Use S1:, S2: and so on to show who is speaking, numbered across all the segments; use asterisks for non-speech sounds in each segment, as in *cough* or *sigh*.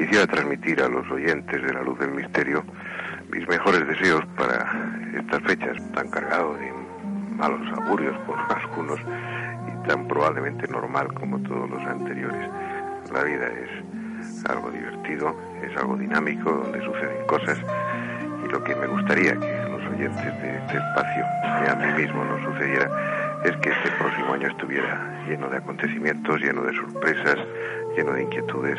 S1: quisiera transmitir a los oyentes de la luz del misterio mis mejores deseos para estas fechas tan cargado de malos augurios por *laughs* algunos y tan probablemente normal como todos los anteriores. La vida es algo divertido, es algo dinámico, donde suceden cosas y lo que me gustaría que los oyentes de este espacio y a mí mismo nos sucediera es que este próximo año estuviera lleno de acontecimientos, lleno de sorpresas, lleno de inquietudes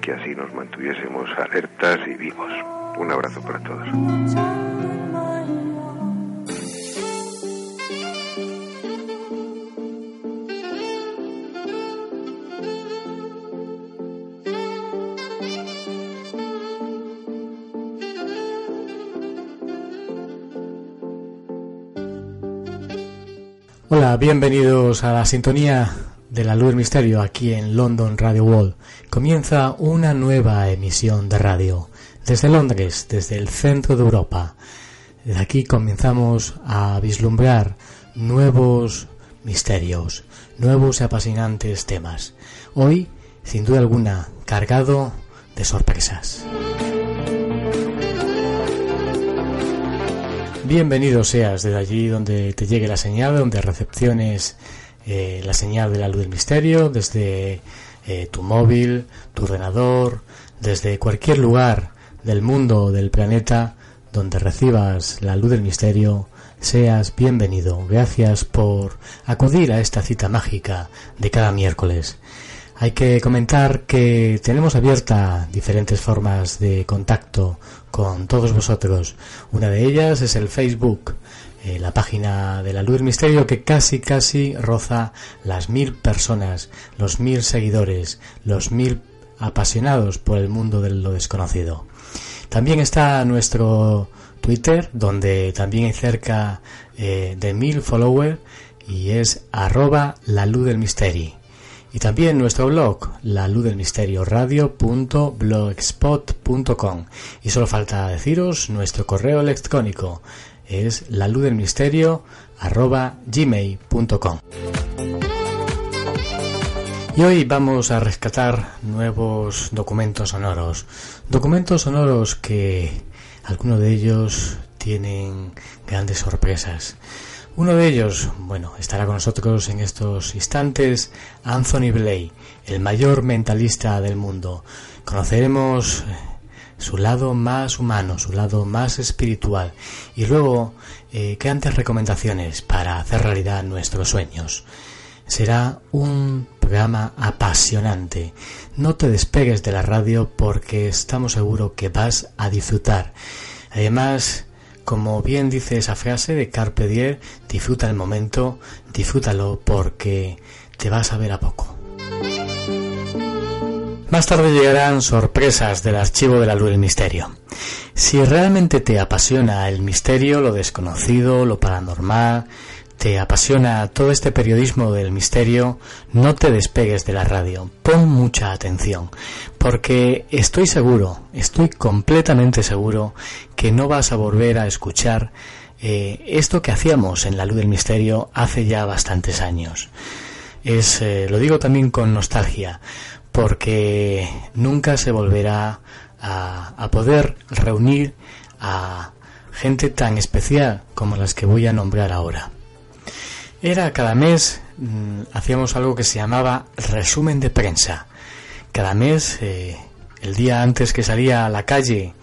S1: que así nos mantuviésemos alertas y vivos. Un abrazo para todos.
S2: Hola, bienvenidos a la sintonía de la luz misterio aquí en London Radio World. Comienza una nueva emisión de radio desde Londres, desde el centro de Europa. Desde aquí comenzamos a vislumbrar nuevos misterios, nuevos y apasionantes temas. Hoy, sin duda alguna, cargado de sorpresas. Bienvenido seas desde allí donde te llegue la señal, donde recepciones eh, la señal de la luz del misterio, desde eh, tu móvil, tu ordenador, desde cualquier lugar del mundo del planeta donde recibas la luz del misterio, seas bienvenido. Gracias por acudir a esta cita mágica de cada miércoles. Hay que comentar que tenemos abierta diferentes formas de contacto con todos vosotros. Una de ellas es el Facebook, eh, la página de la Luz del Misterio que casi casi roza las mil personas, los mil seguidores, los mil apasionados por el mundo de lo desconocido. También está nuestro Twitter, donde también hay cerca eh, de mil followers y es arroba la luz del misterio. Y también nuestro blog, la luz del misterio radio.blogspot.com. Y solo falta deciros nuestro correo electrónico es la luz del misterio gmail.com. Y hoy vamos a rescatar nuevos documentos sonoros. Documentos sonoros que algunos de ellos tienen grandes sorpresas. Uno de ellos, bueno, estará con nosotros en estos instantes, Anthony Blay, el mayor mentalista del mundo. Conoceremos su lado más humano, su lado más espiritual y luego eh, grandes recomendaciones para hacer realidad nuestros sueños. Será un programa apasionante. No te despegues de la radio porque estamos seguros que vas a disfrutar. Además, como bien dice esa frase de Carpe Diem, disfruta el momento, disfrútalo porque te vas a ver a poco. Más tarde llegarán sorpresas del archivo de la luz del misterio. Si realmente te apasiona el misterio, lo desconocido, lo paranormal, te apasiona todo este periodismo del misterio, no te despegues de la radio. Pon mucha atención, porque estoy seguro, estoy completamente seguro que no vas a volver a escuchar eh, esto que hacíamos en la luz del misterio hace ya bastantes años. Es, eh, lo digo también con nostalgia, porque nunca se volverá a, poder reunir a gente tan especial como las que voy a nombrar ahora. Era cada mes mm, hacíamos algo que se llamaba resumen de prensa. Cada mes, eh, el día antes que salía a la calle,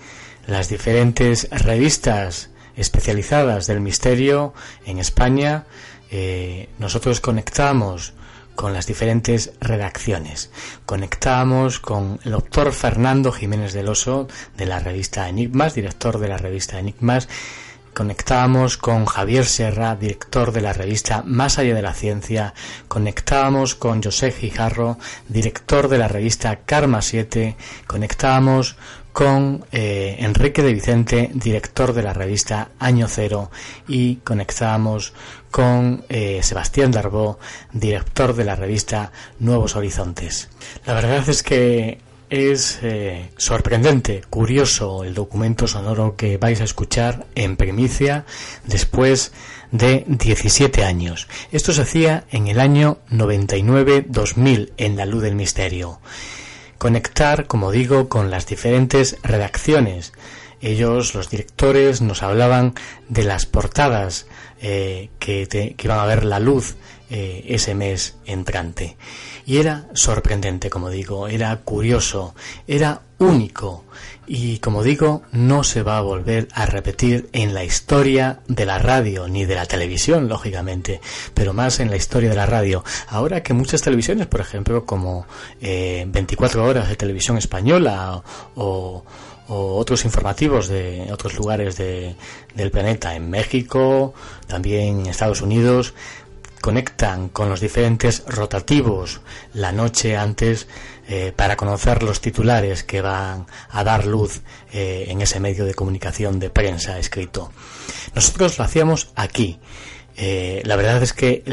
S2: las diferentes revistas especializadas del misterio en España, eh, nosotros conectábamos con las diferentes redacciones. Conectábamos con el doctor Fernando Jiménez del Oso de la revista Enigmas, director de la revista Enigmas, conectábamos con Javier Serra, director de la revista Más allá de la ciencia, conectábamos con José Gijarro, director de la revista Karma 7, conectábamos con eh, Enrique de Vicente, director de la revista Año Cero, y conectábamos con eh, Sebastián Darbó, director de la revista Nuevos Horizontes. La verdad es que es eh, sorprendente, curioso el documento sonoro que vais a escuchar en primicia después de 17 años. Esto se hacía en el año 99-2000 en La Luz del Misterio. Conectar, como digo, con las diferentes redacciones. Ellos, los directores, nos hablaban de las portadas eh, que, que, iban a ver la luz eh, ese mes entrante. Y era sorprendente, como digo, era curioso, era único y como digo, no se va a volver a repetir en la historia de la radio ni de la televisión, lógicamente, pero más en la historia de la radio. Ahora que muchas televisiones, por ejemplo, como eh, 24 horas de televisión española o, otros informativos de otros lugares de, del planeta, en México, también en Estados Unidos, conectan con los diferentes rotativos la noche antes eh, para conocer los titulares que van a dar luz eh, en ese medio de comunicación de prensa escrito. Nosotros lo hacíamos aquí eh, la verdad es que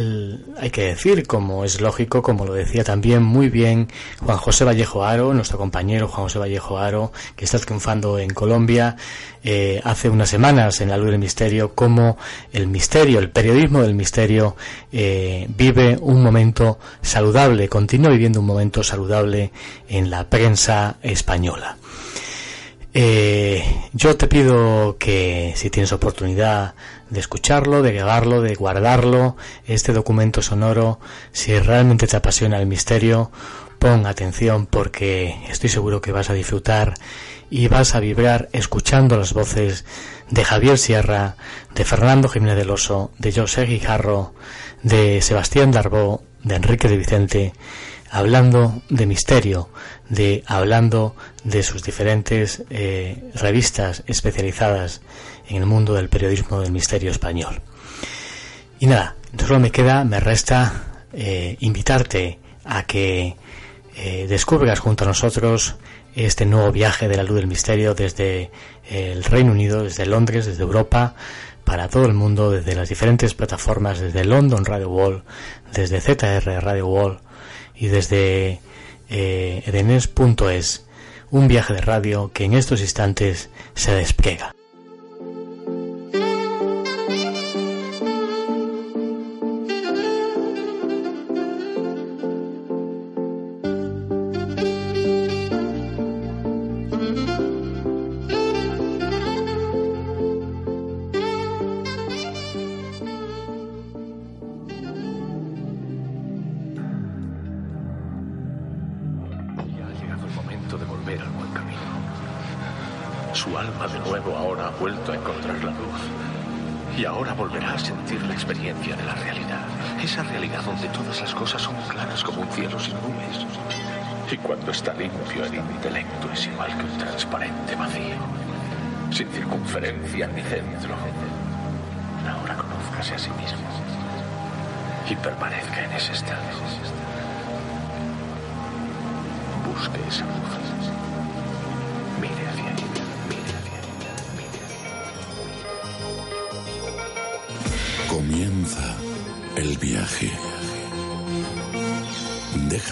S2: hay que decir, como es lógico, como lo decía también muy bien Juan José Vallejo Aro, nuestro compañero Juan José Vallejo Aro, que está triunfando en Colombia eh, hace unas semanas en la luz del misterio, como el misterio, el periodismo del misterio, eh, vive un momento saludable, continúa viviendo un momento saludable en la prensa española. Yo te pido que si tienes oportunidad de escucharlo, de grabarlo, de guardarlo, este documento sonoro, si realmente te apasiona el misterio, pon atención porque estoy seguro que vas a disfrutar y vas a vibrar escuchando las voces de Javier Sierra, de Fernando Jiménez del Oso, de José Guijarro, de Sebastián Darbó, de Enrique de Vicente, hablando de misterio, de hablando de sus diferentes eh, revistas especializadas en el mundo del periodismo del misterio español. Y nada, solo me queda, me resta eh, invitarte a que eh, descubras junto a nosotros este nuevo viaje de la luz del misterio desde el Reino Unido, desde Londres, desde Europa, para todo el mundo, desde las diferentes plataformas, desde London Radio Wall, desde ZR Radio Wall y desde eh, edenes.es, un viaje de radio que en estos instantes se despliega.
S3: está limpio, el intelecto es igual que un transparente vacío, sin circunferencia ni centro. Ahora conózcase a sí mismo y permanezca en ese estado. Busque esa luz.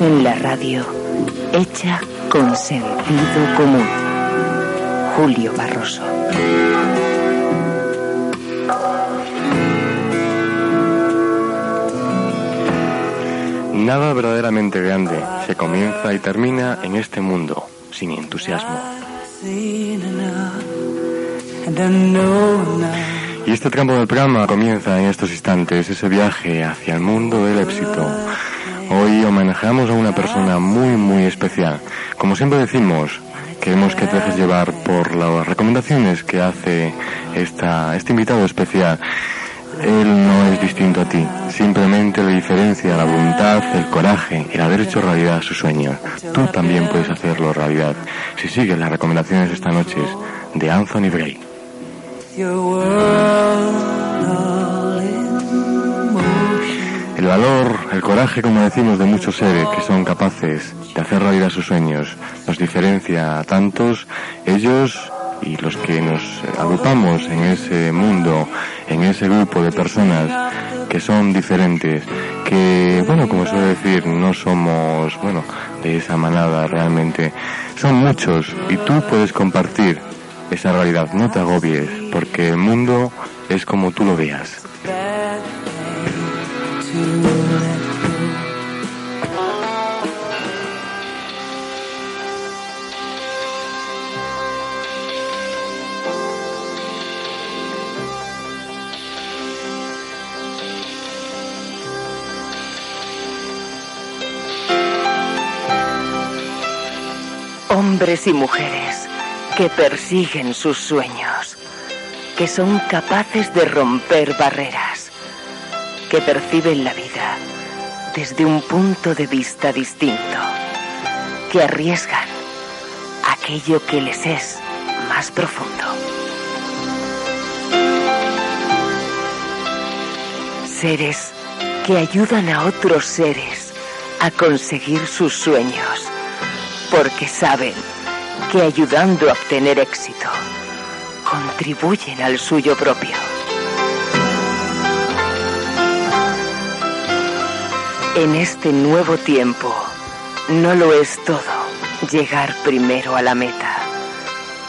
S4: En la radio, hecha con sentido común. Julio Barroso.
S5: Nada verdaderamente grande se comienza y termina en este mundo sin entusiasmo. Y este tramo del programa comienza en estos instantes, ese viaje hacia el mundo del éxito Hoy homenajeamos a una persona muy, muy especial. Como siempre decimos, queremos que te dejes llevar por las recomendaciones que hace esta, este invitado especial. Él no es distinto a ti, simplemente le diferencia la voluntad, el coraje, el haber hecho realidad su sueño. Tú también puedes hacerlo realidad si sigues las recomendaciones esta noche de Anthony Bray. El valor, el coraje, como decimos, de muchos seres que son capaces de hacer realidad sus sueños nos diferencia a tantos, ellos y los que nos agrupamos en ese mundo, en ese grupo de personas que son diferentes, que, bueno, como suele decir, no somos, bueno, de esa manada realmente, son muchos y tú puedes compartir esa realidad, no te agobies, porque el mundo es como tú lo veas.
S4: Hombres y mujeres que persiguen sus sueños, que son capaces de romper barreras, que perciben la vida desde un punto de vista distinto, que arriesgan aquello que les es más profundo. Seres que ayudan a otros seres a conseguir sus sueños porque saben que ayudando a obtener éxito, contribuyen al suyo propio. En este nuevo tiempo, no lo es todo llegar primero a la meta,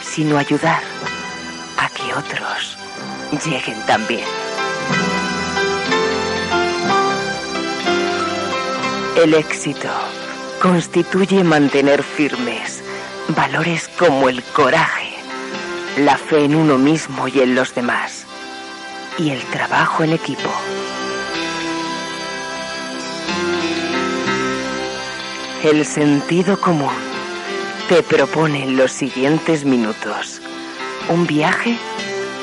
S4: sino ayudar a que otros lleguen también. El éxito constituye mantener firmes valores como el coraje, la fe en uno mismo y en los demás, y el trabajo en equipo. El sentido común te propone en los siguientes minutos un viaje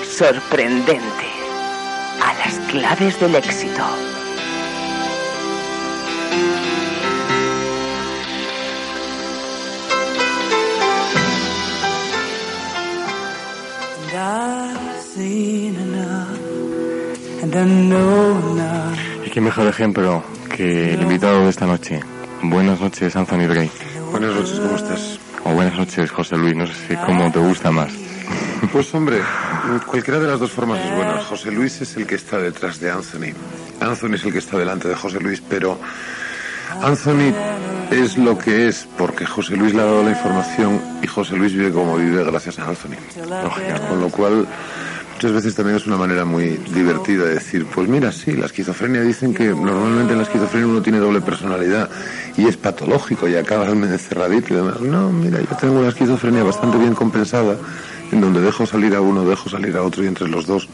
S4: sorprendente a las claves del éxito.
S5: Y qué mejor ejemplo que el invitado de esta noche. Buenas noches, Anthony Bray.
S6: Buenas noches, ¿cómo estás?
S5: O buenas noches, José Luis. No sé si cómo te gusta más. *laughs*
S6: Pues hombre, cualquiera de las dos formas es buena. José Luis es el que está detrás de Anthony. Anthony es el que está delante de José Luis, pero Anthony es lo que es porque José Luis le ha dado la información y José Luis vive como vive gracias a Anthony. Con lo cual Muchas veces también es una manera muy divertida de decir, pues mira, sí, la esquizofrenia dicen que normalmente en la esquizofrenia uno tiene doble personalidad y es patológico y acaba encerradito y demás. No, mira, yo tengo una esquizofrenia bastante bien compensada en donde dejo salir a uno, dejo salir a otro y entre los dos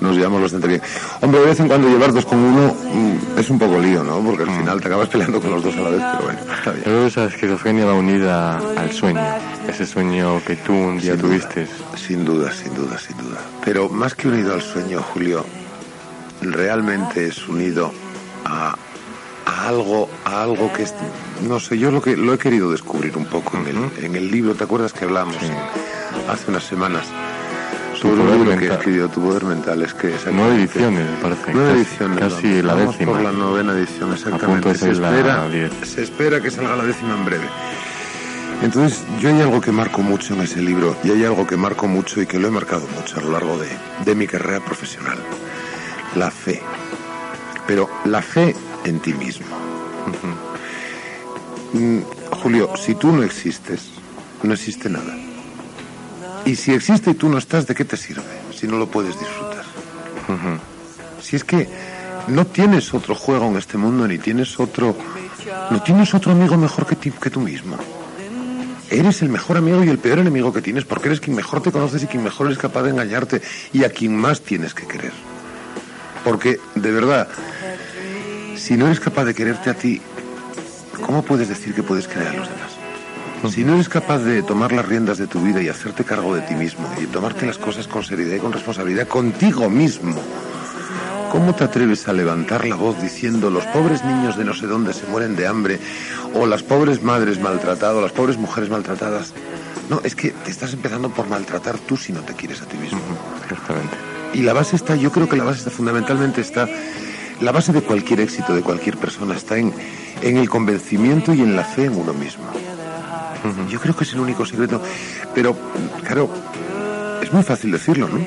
S6: nos llevamos bastante bien. Hombre, de vez en cuando llevar dos con uno mm, es un poco lío, ¿no? Porque al final te acabas peleando con los dos a la vez, pero bueno, está bien.
S5: Pero esa esquizofrenia va unida al sueño, ese sueño que tú un día tuviste.
S6: Sin duda, sin duda, sin duda. Pero más que unido al sueño, Julio, realmente es unido a, a algo, a algo que es, no sé, yo lo que lo he querido descubrir un poco en, el, en el libro. ¿Te acuerdas que hablamos hace unas semanas? Sobre un libro que escribió Tu Poder Mental, es que
S5: Nueve ediciones, me parece.
S6: Nueve ediciones.
S5: Casi la
S6: Vamos
S5: décima.
S6: por la novena edición, exactamente. Se espera, se espera que salga la décima en breve. Entonces, yo hay algo que marco mucho en ese libro y hay algo que marco mucho y que lo he marcado mucho a lo largo de, de mi carrera profesional. La fe. Pero la fe en ti mismo. Mm, Julio, si tú no existes, no existe nada. Y si existe y tú no estás, ¿de qué te sirve si no lo puedes disfrutar? Si es que no tienes otro juego en este mundo, ni tienes otro... No tienes otro amigo mejor que, ti- que tú mismo. Eres el mejor amigo y el peor enemigo que tienes porque eres quien mejor te conoces y quien mejor es capaz de engañarte y a quien más tienes que querer. Porque, de verdad, si no eres capaz de quererte a ti, ¿cómo puedes decir que puedes querer a los demás? Si no eres capaz de tomar las riendas de tu vida y hacerte cargo de ti mismo y tomarte las cosas con seriedad y con responsabilidad contigo mismo, ¿cómo te atreves a levantar la voz diciendo los pobres niños de no sé dónde se mueren de hambre o las pobres madres maltratadas, las pobres mujeres maltratadas? No, es que te estás empezando por maltratar tú si no te quieres a ti mismo.
S5: Exactamente.
S6: Y la base está, yo creo que la base está fundamentalmente está, la base de cualquier éxito de cualquier persona está en, en el convencimiento y en la fe en uno mismo. Yo creo que es el único secreto. Pero, claro, es muy fácil decirlo, ¿no?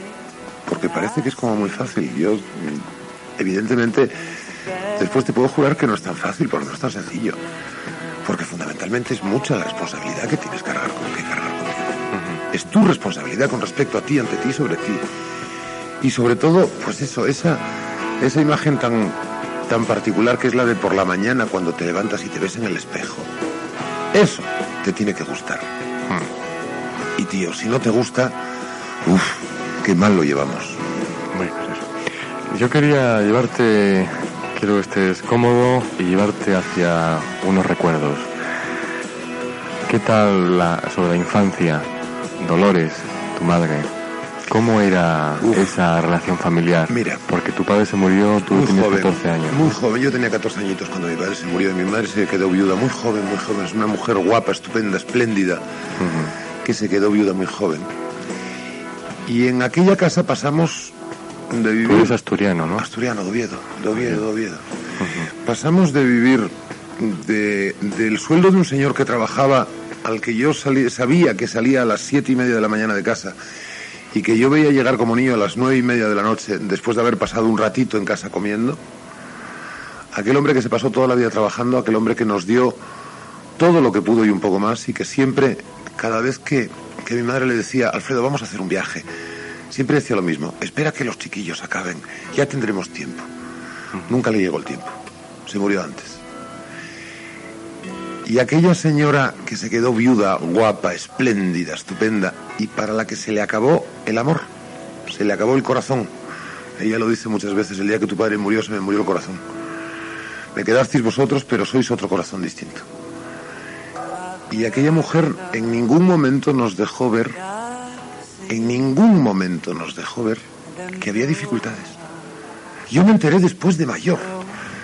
S6: Porque parece que es como muy fácil. Yo, evidentemente, después te puedo jurar que no es tan fácil, porque no es tan sencillo. Porque fundamentalmente es mucha la responsabilidad que tienes que cargar, con, que cargar contigo. Es tu responsabilidad con respecto a ti, ante ti, sobre ti. Y sobre todo, pues eso, esa, esa imagen tan, tan particular que es la de por la mañana cuando te levantas y te ves en el espejo. Eso te tiene que gustar. Y tío, si no te gusta, uff, qué mal lo llevamos.
S5: Pues eso. Yo quería llevarte, quiero que estés cómodo y llevarte hacia unos recuerdos. ¿Qué tal la, sobre la infancia? Dolores, tu madre. ¿Cómo era
S6: Uf.
S5: esa relación familiar?
S6: Mira.
S5: Porque tu padre se murió, tú
S6: muy
S5: tenías
S6: joven,
S5: 14 años.
S6: Muy joven, yo tenía 14 añitos cuando mi padre se murió y mi madre se quedó viuda muy joven, muy joven. Es una mujer guapa, estupenda, espléndida, que se quedó viuda muy joven. Y en aquella casa pasamos de
S5: Tú
S6: vivir...
S5: eres asturiano, ¿no?
S6: Asturiano, de Oviedo, de Oviedo, de Oviedo. Pasamos de vivir de- del sueldo de un señor que trabajaba, al que yo salí- sabía que salía a las siete y media de la mañana de casa, y que yo veía llegar como niño a las nueve y media de la noche, después de haber pasado un ratito en casa comiendo, aquel hombre que se pasó toda la vida trabajando, aquel hombre que nos dio todo lo que pudo y un poco más, y que siempre, cada vez que, que mi madre le decía, Alfredo, vamos a hacer un viaje, siempre decía lo mismo, espera que los chiquillos acaben, ya tendremos tiempo. Nunca le llegó el tiempo, se murió antes. Y aquella señora que se quedó viuda, guapa, espléndida, estupenda, y para la que se le acabó el amor, se le acabó el corazón. Ella lo dice muchas veces, el día que tu padre murió se me murió el corazón. Me quedasteis vosotros, pero sois otro corazón distinto. Y aquella mujer en ningún momento nos dejó ver, en ningún momento nos dejó ver que había dificultades. Yo me enteré después de mayor.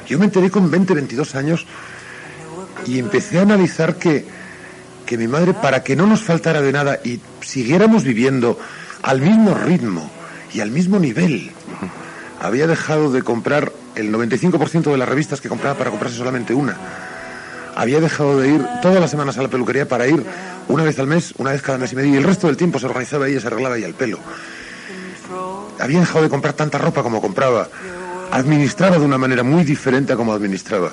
S6: Yo me enteré con 20, 22 años y empecé a analizar que, que mi madre, para que no nos faltara de nada y siguiéramos viviendo al mismo ritmo y al mismo nivel, había dejado de comprar el 95% de las revistas que compraba para comprarse solamente una. Había dejado de ir todas las semanas a la peluquería para ir una vez al mes, una vez cada mes y medio, y el resto del tiempo se organizaba ella, se arreglaba ella el pelo. Había dejado de comprar tanta ropa como compraba. Administraba de una manera muy diferente a como administraba.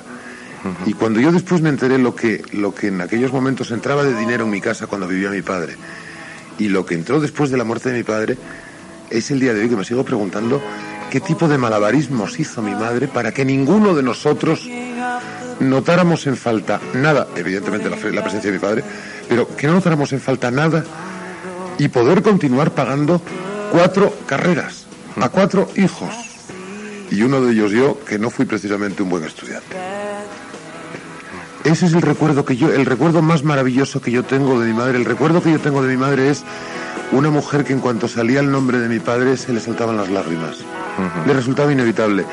S6: Y cuando yo después me enteré lo que, lo que en aquellos momentos entraba de dinero en mi casa cuando vivía mi padre, y lo que entró después de la muerte de mi padre, es el día de hoy que me sigo preguntando qué tipo de malabarismos hizo mi madre para que ninguno de nosotros notáramos en falta nada, evidentemente la, la presencia de mi padre, pero que no notáramos en falta nada y poder continuar pagando cuatro carreras a cuatro hijos. Y uno de ellos yo, que no fui precisamente un buen estudiante. Ese es el recuerdo que yo, el recuerdo más maravilloso que yo tengo de mi madre. El recuerdo que yo tengo de mi madre es una mujer que en cuanto salía el nombre de mi padre se le saltaban las lágrimas. Le resultaba inevitable.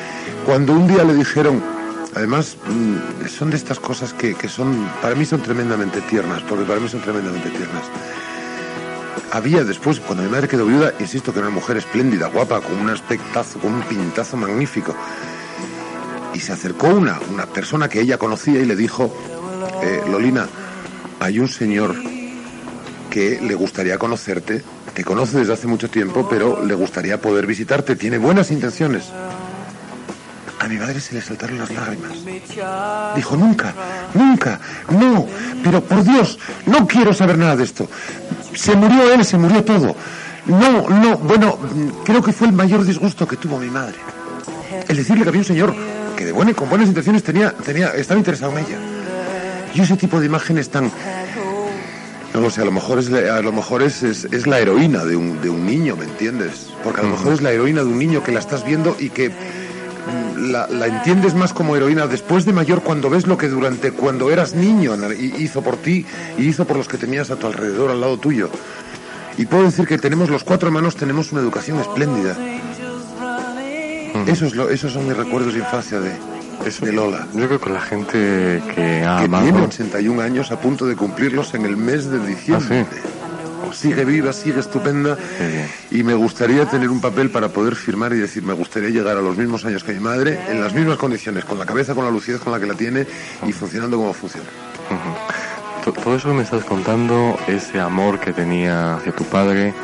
S6: Cuando un día le dijeron, además mm, son de estas cosas que, que son, para mí son tremendamente tiernas, porque para mí son tremendamente tiernas. Había después, cuando mi madre quedó viuda, insisto que era una mujer espléndida, guapa, con un aspectazo, con un pintazo magnífico. Y se acercó una, una persona que ella conocía y le dijo, eh, Lolina, hay un señor que le gustaría conocerte, te conoce desde hace mucho tiempo, pero le gustaría poder visitarte, tiene buenas intenciones. A mi madre se le saltaron las lágrimas. Dijo, nunca, nunca, no, pero por Dios, no quiero saber nada de esto. Se murió él, se murió todo. No, no, bueno, creo que fue el mayor disgusto que tuvo mi madre. El decirle que había un señor que de buena y con buenas intenciones tenía, tenía, estaba interesado en ella. Y ese tipo de imágenes tan... No lo sé, a lo mejor es, la- a lo mejor es, es, es la heroína de un, de un niño, ¿me entiendes? Porque a lo mejor es la heroína de un niño que la estás viendo y que la, la entiendes más como heroína después de mayor cuando ves lo que durante cuando eras niño hizo por ti y hizo por los que tenías a tu alrededor, al lado tuyo. Y puedo decir que tenemos los cuatro hermanos, tenemos una educación espléndida. Eso es lo, esos son mis recuerdos de infancia de, de Lola.
S5: Yo creo que la gente que ha
S6: que
S5: amado...
S6: tiene 81 años a punto de cumplirlos en el mes de diciembre.
S5: ¿Ah,
S6: Sigue viva, sigue estupenda. Y me gustaría tener un papel para poder firmar y decir, me gustaría llegar a los mismos años que mi madre, en las mismas condiciones, con la cabeza, con la lucidez con la que la tiene y funcionando como funciona.
S5: Todo eso que me estás contando, ese amor que tenía hacia tu padre,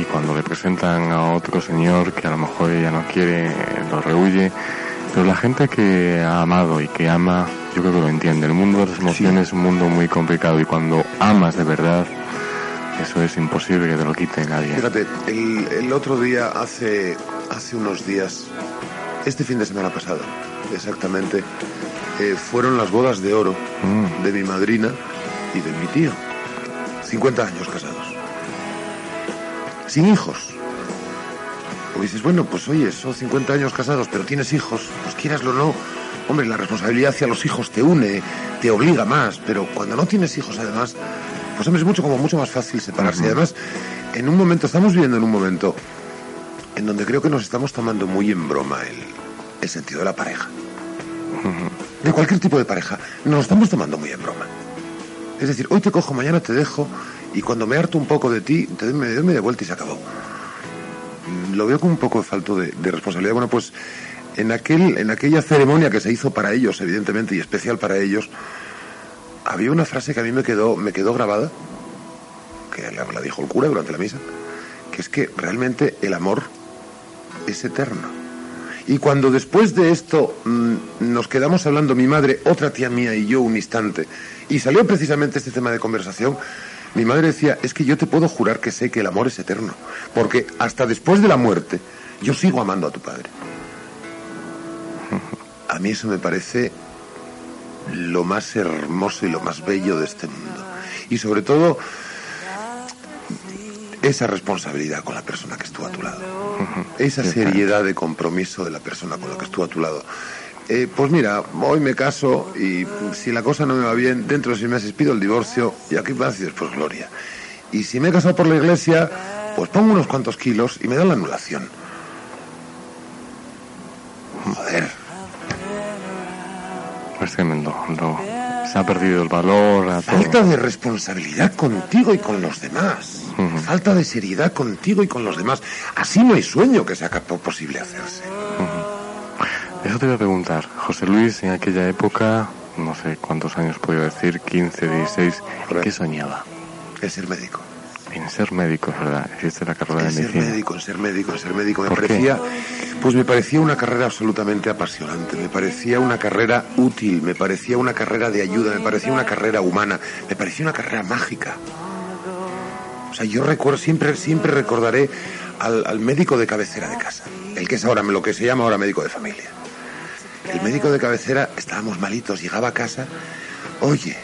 S5: y cuando le presentan a otro señor que a lo mejor ella no quiere, lo rehuye. Pero la gente que ha amado y que ama, yo creo que lo entiende. El mundo de las emociones es un mundo muy complicado y cuando amas de verdad, eso es imposible que te lo quite nadie.
S6: Fíjate, el, el otro día, hace, hace unos días, este fin de semana pasado, exactamente, eh, fueron las bodas de oro
S5: Mm.
S6: de mi madrina y de mi tío. 50 años casados. Sin hijos. O dices, bueno, pues oye, son 50 años casados, pero tienes hijos, pues quieraslo o no. Hombre, la responsabilidad hacia los hijos te une, te obliga más, pero cuando no tienes hijos, además, pues hombre, es mucho como mucho más fácil separarse. Y además, en un momento, estamos viviendo en un momento en donde creo que nos estamos tomando muy en broma el, el sentido de la pareja. De cualquier tipo de pareja, nos lo estamos tomando muy en broma. Es decir, hoy te cojo, mañana te dejo, y cuando me harto un poco de ti, doy me doy media vuelta y se acabó. Lo veo con un poco de falto de, de responsabilidad. Bueno, pues en, aquel, en aquella ceremonia que se hizo para ellos, evidentemente, y especial para ellos, había una frase que a mí me quedó, me quedó grabada, que la, la dijo el cura durante la misa, que es que realmente el amor es eterno. Y cuando después de esto mm, nos quedamos hablando mi madre, otra tía mía y yo un instante, y salió precisamente este tema de conversación, mi madre decía, es que yo te puedo jurar que sé que el amor es eterno, porque hasta después de la muerte yo sigo amando a tu padre. A mí eso me parece lo más hermoso y lo más bello de este mundo. Y sobre todo esa responsabilidad con la persona que estuvo a tu lado. Esa seriedad de compromiso de la persona con la que estuvo a tu lado. Eh, pues mira, hoy me caso y si la cosa no me va bien, dentro de seis meses pido el divorcio y aquí vas y después gloria. Y si me he casado por la iglesia, pues pongo unos cuantos kilos y me dan la anulación. Joder,
S5: Es tremendo. lo- se ha perdido el valor a todo.
S6: falta de responsabilidad contigo y con los demás. Falta de seriedad contigo y con los demás. Así no hay sueño que sea posible hacerse.
S5: Eso te voy a preguntar. José Luis, en aquella época, no sé cuántos años puedo decir, 15, 16, ¿en qué soñaba?
S6: Es ser médico.
S5: En ser médico, es verdad. Existe la carrera
S6: En
S5: de
S6: ser
S5: medicina.
S6: médico, en ser médico, en ser médico. Me
S5: ¿Por qué?
S6: parecía, pues me parecía una carrera absolutamente apasionante, me parecía una carrera útil, me parecía una carrera de ayuda, me parecía una carrera humana, me parecía una carrera mágica. O sea, yo recuerdo, siempre, siempre recordaré al, al médico de cabecera de casa, el que es ahora lo que se llama ahora médico de familia. El médico de cabecera, estábamos malitos, llegaba a casa, oye,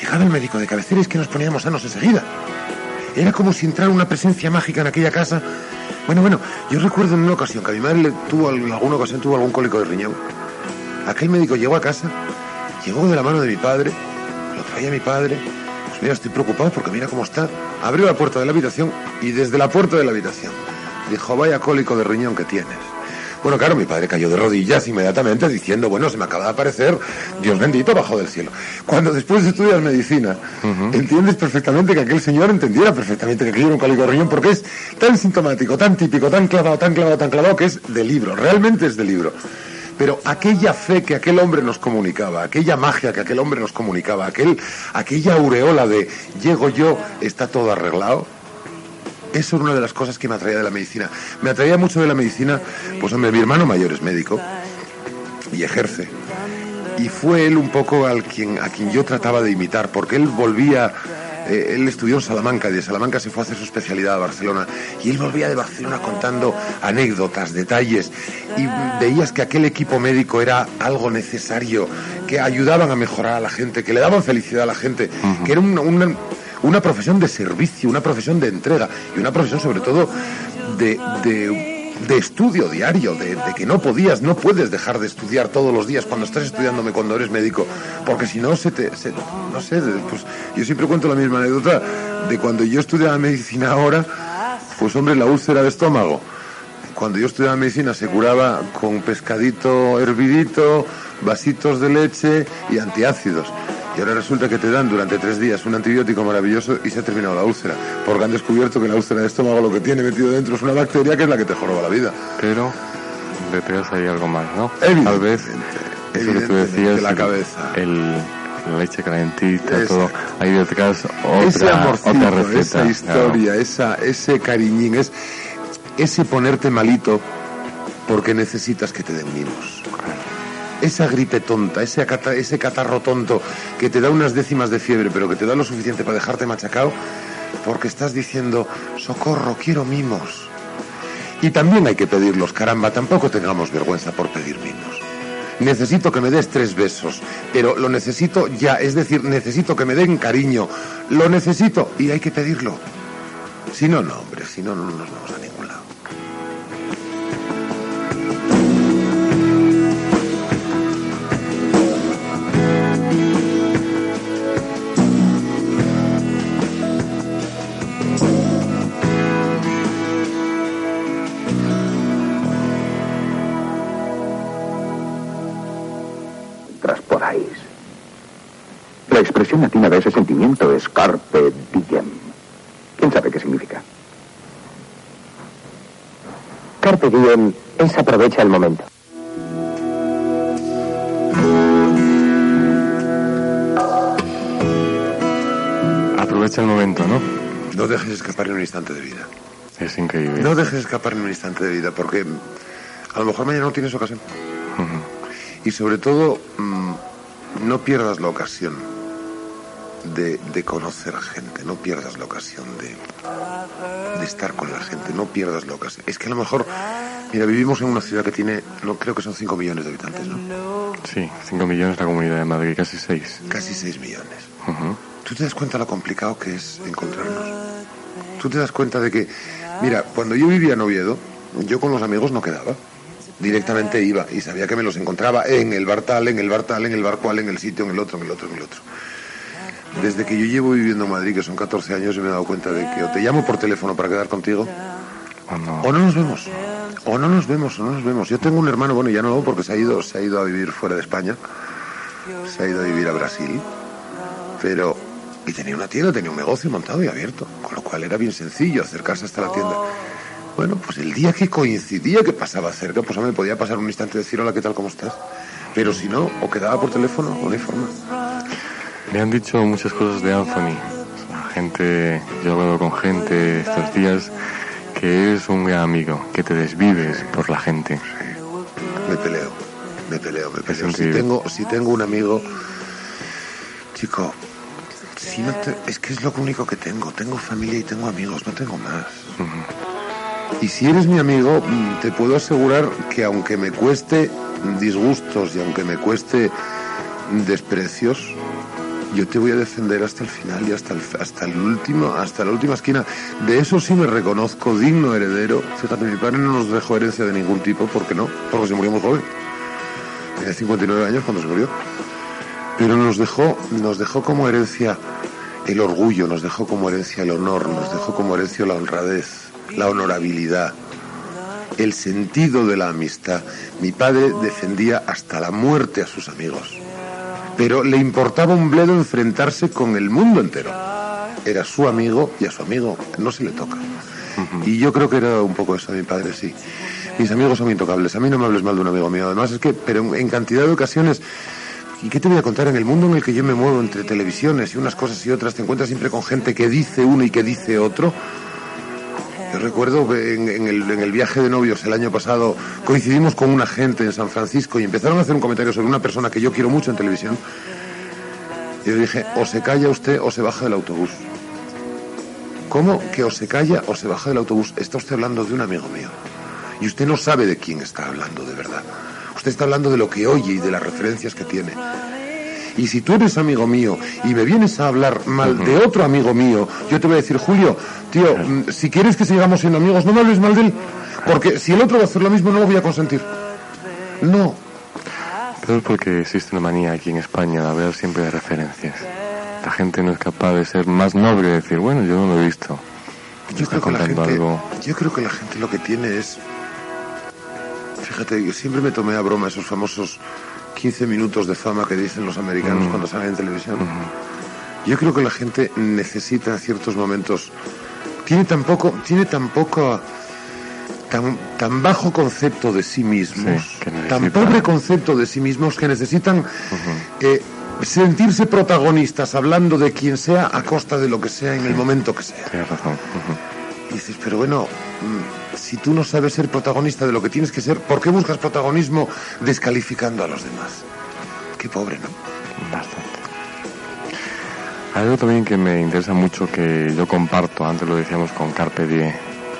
S6: llegaba el médico de cabecera y es que nos poníamos sanos enseguida. Era como si entrara una presencia mágica en aquella casa. Bueno, bueno, yo recuerdo en una ocasión que a mi madre le tuvo, en alguna ocasión tuvo algún cólico de riñón. Aquel médico llegó a casa, llegó de la mano de mi padre, lo traía mi padre. Pues mira, estoy preocupado porque mira cómo está. Abrió la puerta de la habitación y desde la puerta de la habitación dijo, vaya cólico de riñón que tienes. Bueno, claro, mi padre cayó de rodillas inmediatamente diciendo, bueno, se me acaba de aparecer Dios bendito bajo del cielo. Cuando después de estudiar medicina, entiendes perfectamente que aquel señor entendiera perfectamente que aquello era un cólico de riñón porque es tan sintomático, tan típico, tan clavado, tan clavado, tan clavado que es de libro, realmente es de libro. Pero aquella fe que aquel hombre nos comunicaba, aquella magia que aquel hombre nos comunicaba, aquel, aquella aureola de llego yo, está todo arreglado, eso era una de las cosas que me atraía de la medicina. Me atraía mucho de la medicina, pues hombre, mi hermano mayor es médico y ejerce. Y fue él un poco al quien, a quien yo trataba de imitar, porque él volvía, eh, él estudió en Salamanca y de Salamanca se fue a hacer su especialidad a Barcelona. Y él volvía de Barcelona contando anécdotas, detalles. Y veías que aquel equipo médico era algo necesario, que ayudaban a mejorar a la gente, que le daban felicidad a la gente, que era una- una profesión de servicio, una profesión de entrega y una profesión sobre todo de, de estudio diario, de, que no podías, no puedes dejar de estudiar todos los días cuando estás estudiándome, cuando eres médico, porque si no se te, no sé, pues yo siempre cuento la misma anécdota de cuando yo estudiaba medicina ahora, pues hombre, la úlcera de estómago. Cuando yo estudiaba medicina se curaba con pescadito hervidito, vasitos de leche y antiácidos. Y ahora resulta que te dan durante tres días un antibiótico maravilloso y se ha terminado la úlcera. Porque han descubierto que la úlcera de estómago lo que tiene metido dentro es una bacteria que es la que te joroba la vida.
S5: Pero detrás hay algo más, ¿no?
S6: Tal
S5: vez eso que tú decías,
S6: la cabeza.
S5: El, la leche calentita, todo. Hay detrás otra,
S6: ese amorcito,
S5: otra receta.
S6: Esa historia,
S5: claro.
S6: esa, ese cariñín, es ese ponerte malito porque necesitas que te den mimos. Esa gripe tonta, ese, ese catarro tonto que te da unas décimas de fiebre, pero que te da lo suficiente para dejarte machacado, porque estás diciendo, socorro, quiero mimos. Y también hay que pedirlos, caramba, tampoco tengamos vergüenza por pedir mimos. Necesito que me des tres besos, pero lo necesito ya, es decir, necesito que me den cariño, lo necesito y hay que pedirlo. Si no, no, hombre, si no, no nos vamos a ningún
S7: Expresión latina de ese sentimiento es carpe diem. ¿Quién sabe qué significa?
S8: Carpe diem es aprovecha el momento.
S5: Aprovecha el momento, ¿no?
S6: No dejes escapar en un instante de vida.
S5: Es increíble.
S6: No dejes escapar en un instante de vida, porque a lo mejor mañana no tienes ocasión. Y sobre todo, mmm, no pierdas la ocasión de, de, conocer gente, no pierdas la ocasión de, de, estar con la gente, no pierdas la ocasión. Es que a lo mejor, mira, vivimos en una ciudad que tiene, no creo que son 5 millones de habitantes, ¿no?
S5: Sí, 5 millones la comunidad de Madrid, casi 6.
S6: Casi 6 millones. Uh -huh. ¿Tú te das cuenta lo complicado que es encontrarnos? ¿Tú te das cuenta de que, mira, cuando yo vivía en Oviedo, yo con los amigos no quedaba directamente iba y sabía que me los encontraba en el bar tal, en el bar tal, en el bar cual, en el sitio, en el otro, en el otro, en el otro. Desde que yo llevo viviendo en Madrid, que son 14 años, me he dado cuenta de que o te llamo por teléfono para quedar contigo,
S5: o no,
S6: o no nos vemos, o no nos vemos, o no nos vemos. Yo tengo un hermano, bueno, ya no porque se ha ido, se ha ido a vivir fuera de España, se ha ido a vivir a Brasil, pero y tenía una tienda, tenía un negocio montado y abierto, con lo cual era bien sencillo acercarse hasta la tienda. Bueno, pues el día que coincidía que pasaba cerca, pues a mí me podía pasar un instante y decir, hola, ¿qué tal, cómo estás? Pero si no, o quedaba por teléfono o no hay forma.
S5: Me han dicho muchas cosas de Anthony. Gente, yo he hablado con gente estos días que es un gran amigo, que te desvives por la gente.
S6: Me peleo, me peleo, me peleo. Si tengo, si tengo un amigo, chico, si no te, es que es lo único que tengo. Tengo familia y tengo amigos, no tengo más. Uh -huh. Y si eres mi amigo, te puedo asegurar que aunque me cueste disgustos y aunque me cueste desprecios, yo te voy a defender hasta el final y hasta el, hasta el último, hasta la última esquina. De eso sí me reconozco digno heredero. Fíjate, mi padre no nos dejó herencia de ningún tipo, ¿por qué no? Porque se murió muy joven. Tenía 59 años cuando se murió. Pero nos dejó, nos dejó como herencia el orgullo, nos dejó como herencia el honor, nos dejó como herencia la honradez, la honorabilidad, el sentido de la amistad. Mi padre defendía hasta la muerte a sus amigos, pero le importaba un bledo enfrentarse con el mundo entero. Era su amigo y a su amigo no se le toca. Y yo creo que era un poco eso de mi padre, sí. Mis amigos son intocables. A mí no me hables mal de un amigo mío. Además es que, pero en cantidad de ocasiones ¿Y qué te voy a contar? En el mundo en el que yo me muevo entre televisiones y unas cosas y otras, te encuentras siempre con gente que dice uno y que dice otro. Recuerdo en, en, el, viaje de novios el año pasado coincidimos con una gente en San Francisco y empezaron a hacer un comentario sobre una persona que yo quiero mucho en televisión. Y yo dije, o se calla usted o se baja del autobús. ¿Cómo que o se calla o se baja del autobús? Está usted hablando de un amigo mío. Y usted no sabe de quién está hablando de verdad. Usted está hablando de lo que oye y de las referencias que tiene. Y si tú eres amigo mío y me vienes a hablar mal uh -huh. de otro amigo mío, yo te voy a decir, Julio, tío, si quieres que sigamos siendo amigos, no me hables mal de él, Porque si el otro va a hacer lo mismo, no lo voy a consentir. No.
S5: Pero es porque existe una manía aquí en España de hablar siempre de referencias. La gente no es capaz de ser más noble y decir, bueno, yo no lo he visto.
S6: Yo creo, que la gente, yo creo que la gente lo que tiene es... Fíjate, yo siempre me tomé a broma esos famosos 15 minutos de fama que dicen los americanos cuando salen en televisión. Yo creo que la gente necesita en ciertos momentos... Tiene tan poco... Tiene tan poco tan, tan bajo concepto de sí mismos, tan pobre concepto de sí mismos que necesitan eh, sentirse protagonistas hablando de quien sea a costa de lo que sea en el momento que sea.
S5: Tienes razón.
S6: Y dices, pero bueno, mm, si tú no sabes ser protagonista de lo que tienes que ser, ¿por qué buscas protagonismo descalificando a los demás? Qué pobre, ¿no?
S5: Bastante. Algo también que me interesa mucho que yo comparto, antes lo decíamos con Carpe Diem,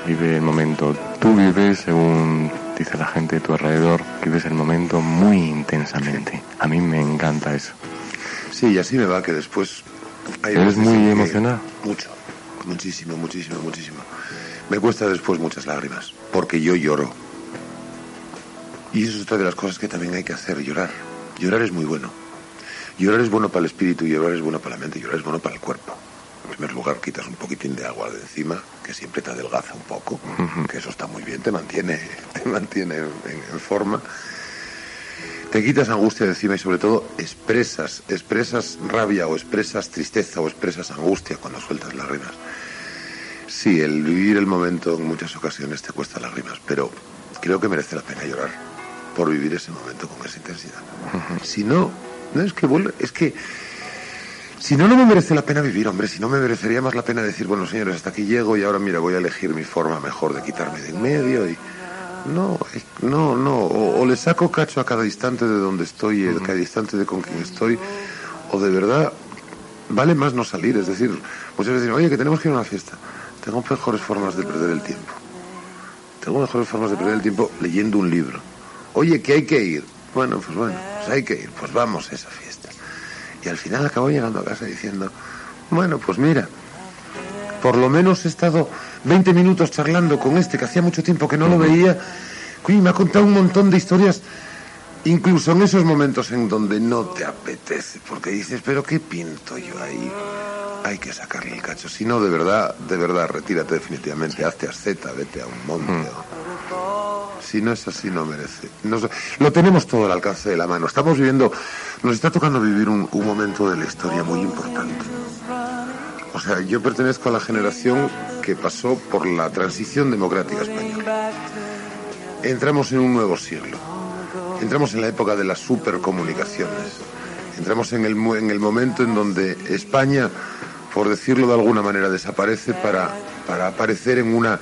S5: vive el momento. Tú vives, según dice la gente de tu alrededor, vives el momento muy intensamente. A mí me encanta eso.
S6: Sí, y así me va que después...
S5: ¿Eres muy emocionado?
S6: Mucho, muchísimo, muchísimo, muchísimo. Me cuesta después muchas lágrimas, porque yo lloro. Y eso es otra de las cosas que también hay que hacer, llorar. Llorar es muy bueno. Llorar es bueno para el espíritu, llorar es bueno para la mente, llorar es bueno para el cuerpo. En primer lugar, quitas un poquitín de agua de encima, que siempre te adelgaza un poco, que eso está muy bien, te mantiene, *laughs* te mantiene en forma te quitas angustia de encima y sobre todo expresas, expresas rabia o expresas tristeza o expresas angustia cuando sueltas lágrimas. Sí, el vivir el momento en muchas ocasiones te cuesta lágrimas, pero creo que merece la pena llorar por vivir ese momento con esa intensidad. Si no, no es que vuelve, es que si no, no me merece la pena vivir, hombre. Si no, me merecería más la pena decir, bueno, señores, hasta aquí llego y ahora, mira, voy a elegir mi forma mejor de quitarme de en medio y no, no, no. O, le saco cacho a cada instante de donde estoy, a cada instante de con quien estoy, o de verdad vale más no salir. Es decir, muchas veces dicen, oye, que tenemos que ir a una fiesta. Tengo mejores formas de perder el tiempo. Tengo mejores formas de perder el tiempo leyendo un libro. Oye, que hay que ir. Bueno, pues bueno, pues hay que ir. Pues vamos a esa fiesta. Y al final acabo llegando a casa diciendo, bueno, pues mira, por lo menos he estado 20 minutos charlando con este que hacía mucho tiempo que no lo veía. Y me ha contado un montón de historias, incluso en esos momentos en donde no te apetece, porque dices, pero ¿qué pinto yo ahí? Hay que sacarle el cacho. Si no, de verdad, de verdad, retírate definitivamente, hazte asceta, vete a un monte. Si no es así, no merece. lo tenemos todo al alcance de la mano. Estamos viviendo, nos está tocando vivir un momento de la historia muy importante. O sea, yo pertenezco a la generación que pasó por la transición democrática española. Entramos en un nuevo siglo. Entramos en la época de las supercomunicaciones. Entramos en el, en el momento en donde España, por decirlo de alguna manera, desaparece para, para aparecer en una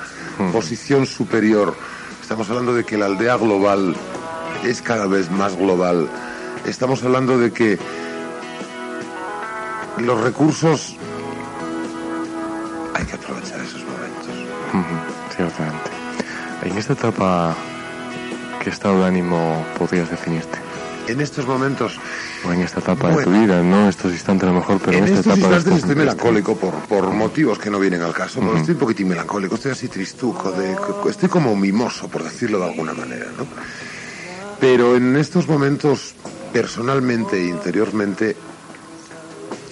S6: posición superior. Estamos hablando de que la aldea global es cada vez más global. Estamos hablando de que los recursos hay que aprovechar esos momentos.
S5: ciertamente. En esta etapa, ¿qué estado de ánimo podrías definirte?
S6: En estos momentos.
S5: O en esta etapa de tu vida, no estos instantes a lo mejor, pero en,
S6: en
S5: esta
S6: estos
S5: etapa.
S6: instantes estoy melancólico por, por motivos que no vienen al caso. Estoy un poquitín melancólico, estoy así tristuco, de, estoy como mimoso, por decirlo de alguna manera, ¿no? Pero en estos momentos, personalmente e interiormente,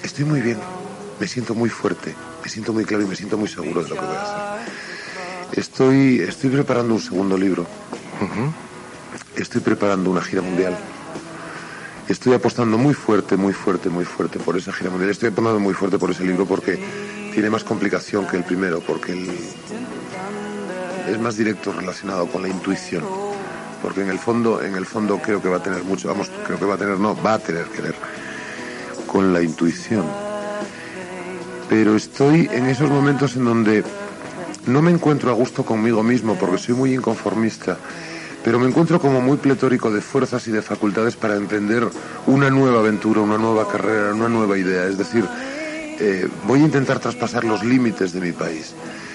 S6: estoy muy bien, me siento muy fuerte, me siento muy claro y me siento muy seguro de lo que voy a hacer. Estoy, estoy preparando un segundo libro. Estoy preparando una gira mundial. Estoy apostando muy fuerte, muy fuerte, muy fuerte por esa gira mundial. Estoy apostando muy fuerte por ese libro porque tiene más complicación que el primero, porque es más directo relacionado con la intuición. Porque en el fondo, en el fondo creo que va a tener mucho, vamos, creo que va a tener, no, va a tener que ver con la intuición pero estoy en esos momentos en donde no me encuentro a gusto conmigo mismo porque soy muy inconformista, pero me encuentro como muy pletórico de fuerzas y de facultades para emprender una nueva aventura, una nueva carrera, una nueva idea. Es decir, eh, voy a intentar traspasar los límites de mi país.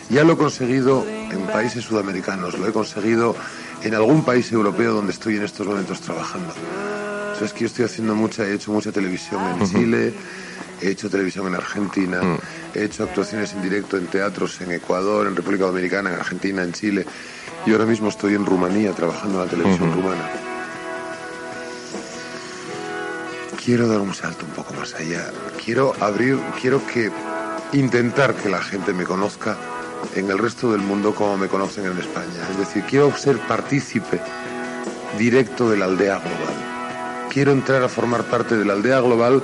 S6: Ya lo he conseguido en países sudamericanos, lo he conseguido en algún país europeo donde estoy en estos momentos trabajando. O sea, es que yo estoy haciendo mucha, he hecho mucha televisión en Chile, he hecho televisión en Argentina, he hecho actuaciones en directo en teatros en Ecuador, en República Dominicana, en Argentina, en Chile. Y ahora mismo estoy en Rumanía trabajando en la televisión rumana. Quiero dar un salto un poco más allá. Quiero abrir, quiero que intentar que la gente me conozca en el resto del mundo como me conocen en España. Es decir, quiero ser partícipe directo de la aldea global. Quiero entrar a formar parte de la aldea global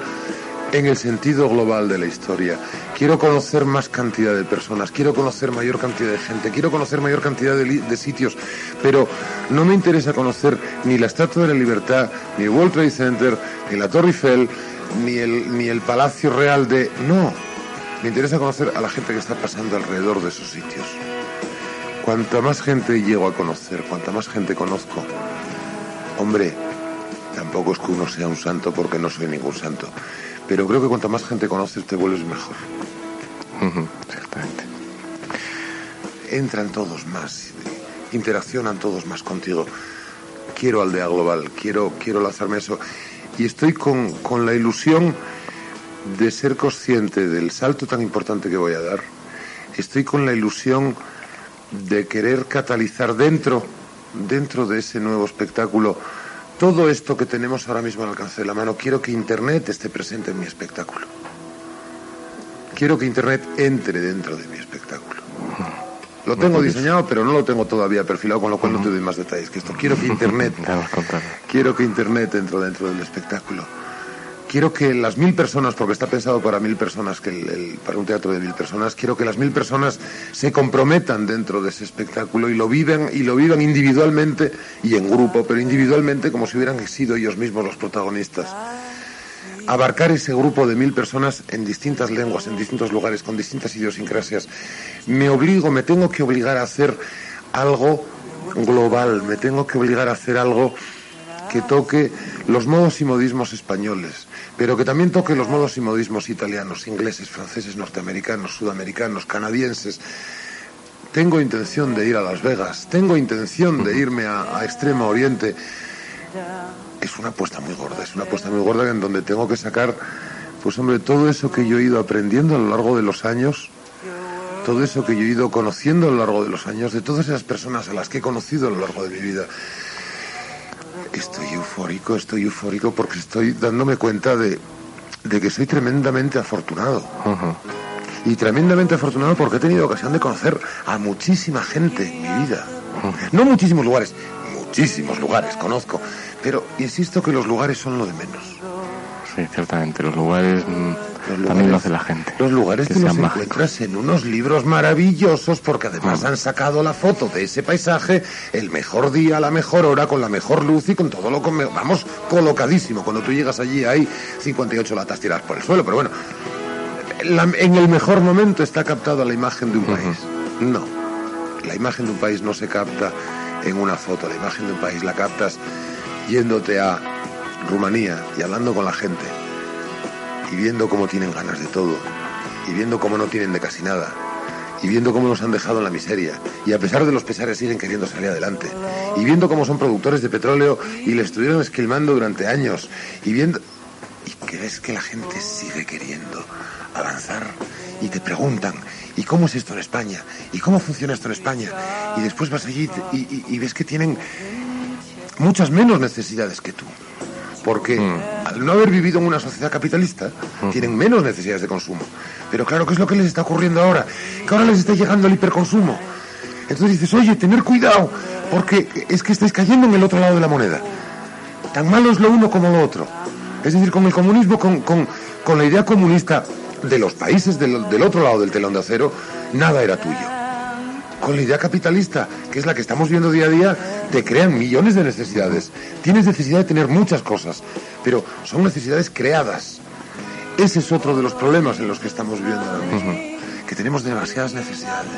S6: en el sentido global de la historia. Quiero conocer más cantidad de personas, quiero conocer mayor cantidad de gente, quiero conocer mayor cantidad de, sitios, pero no me interesa conocer ni la Estatua de la Libertad, ni el World Trade Center, ni la Torre Eiffel, ni el, ni el Palacio Real de... No, me interesa conocer a la gente que está pasando alrededor de esos sitios. Cuanta más gente llego a conocer, cuanta más gente conozco, hombre, tampoco es que uno sea un santo porque no soy ningún santo, pero creo que cuanta más gente conoces te vuelves mejor.
S5: Exactamente.
S6: Entran todos más, interaccionan todos más contigo. Quiero aldea global, quiero, quiero lanzarme eso. Y estoy con, con la ilusión de ser consciente del salto tan importante que voy a dar. Estoy con la ilusión de querer catalizar dentro, dentro de ese nuevo espectáculo, todo esto que tenemos ahora mismo al alcance de la mano. Quiero que Internet esté presente en mi espectáculo. Quiero que Internet entre dentro de mi espectáculo. Lo tengo diseñado, pero no lo tengo todavía perfilado, con lo cual no te doy más detalles que esto. Quiero que *laughs* Internet, quiero que Internet entre dentro del espectáculo. Quiero que las mil personas, porque está pensado para mil personas, que el, el, para un teatro de mil personas, quiero que las mil personas se comprometan dentro de ese espectáculo y lo vivan y lo vivan individualmente y en grupo, pero individualmente como si hubieran sido ellos mismos los protagonistas abarcar ese grupo de mil personas en distintas lenguas, en distintos lugares, con distintas idiosincrasias. Me obligo, me tengo que obligar a hacer algo global, me tengo que obligar a hacer algo que toque los modos y modismos españoles, pero que también toque los modos y modismos italianos, ingleses, franceses, norteamericanos, sudamericanos, canadienses. Tengo intención de ir a Las Vegas, tengo intención de irme a, Extremo Oriente es una apuesta muy gorda, es una apuesta muy gorda en donde tengo que sacar, pues hombre, todo eso que yo he ido aprendiendo a lo largo de los años, todo eso que yo he ido conociendo a lo largo de los años, de todas esas personas a las que he conocido a lo largo de mi vida. Estoy eufórico, estoy eufórico porque estoy dándome cuenta de, de que soy tremendamente afortunado. Uh -huh. Y tremendamente afortunado porque he tenido ocasión de conocer a muchísima gente en mi vida. Uh -huh. No muchísimos lugares, muchísimos lugares conozco, pero insisto que los lugares son lo de menos.
S5: Sí, ciertamente, los lugares, los lugares también lo hace la gente.
S6: Los lugares que los encuentras en unos libros maravillosos porque además mm. han sacado la foto de ese paisaje el mejor día, la mejor hora, con la mejor luz y con todo lo que... Vamos, colocadísimo. Cuando tú llegas allí hay 58 latas tiradas por el suelo, pero bueno, la, en el mejor momento está captada la imagen de un país. Uh -huh. No, la imagen de un país no se capta en una foto, la imagen de un país la captas yéndote a Rumanía y hablando con la gente y viendo cómo tienen ganas de todo y viendo cómo no tienen de casi nada y viendo cómo nos han dejado en la miseria y a pesar de los pesares siguen queriendo salir adelante y viendo cómo son productores de petróleo y le estuvieron esquilmando durante años y viendo y crees que la gente sigue queriendo avanzar y te preguntan ¿y cómo es esto en España? ¿y cómo funciona esto en España? y después vas allí y, ves que tienen muchas menos necesidades que tú. Porque mm. Al no haber vivido en una sociedad capitalista, tienen menos necesidades de consumo. Pero claro, ¿qué es lo que les está ocurriendo ahora? Que ahora les está llegando el hiperconsumo. Entonces dices, oye, tener cuidado, porque es que estáis cayendo en el otro lado de la moneda. Tan malo es lo uno como lo otro. Es decir, con el comunismo, con, con, con la idea comunista de los países del, del otro lado del telón de acero, nada era tuyo con la idea capitalista, que es la que estamos viendo día a día, te crean millones de necesidades. Tienes necesidad de tener muchas cosas, pero son necesidades creadas. Ese es otro de los problemas en los que estamos viviendo ahora mismo, uh -huh. que tenemos demasiadas necesidades.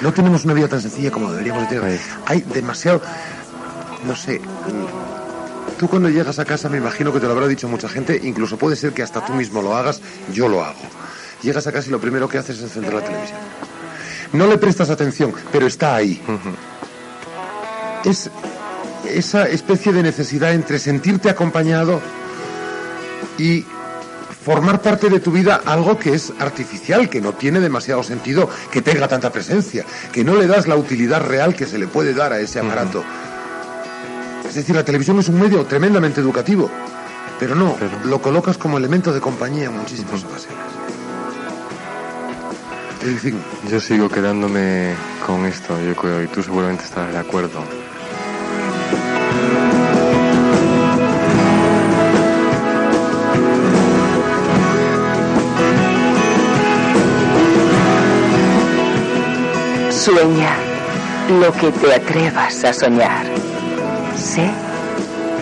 S6: No tenemos una vida tan sencilla como deberíamos de tener. Hay demasiado, no sé, tú cuando llegas a casa me imagino que te lo habrá dicho mucha gente, incluso puede ser que hasta tú mismo lo hagas, yo lo hago. Llegas a casa y lo primero que haces es encender la televisión. No le prestas atención, pero está ahí. Uh -huh. Es esa especie de necesidad entre sentirte acompañado y formar parte de tu vida algo que es artificial, que no tiene demasiado sentido que tenga tanta presencia, que no le das la utilidad real que se le puede dar a ese aparato. Es decir, la televisión es un medio tremendamente educativo, pero no, lo colocas como elemento de compañía en muchísimas ocasiones. *laughs*
S5: Yo sigo quedándome con esto, yo creo, y tú seguramente estarás de acuerdo.
S4: Sueña lo que te atrevas a soñar. Sé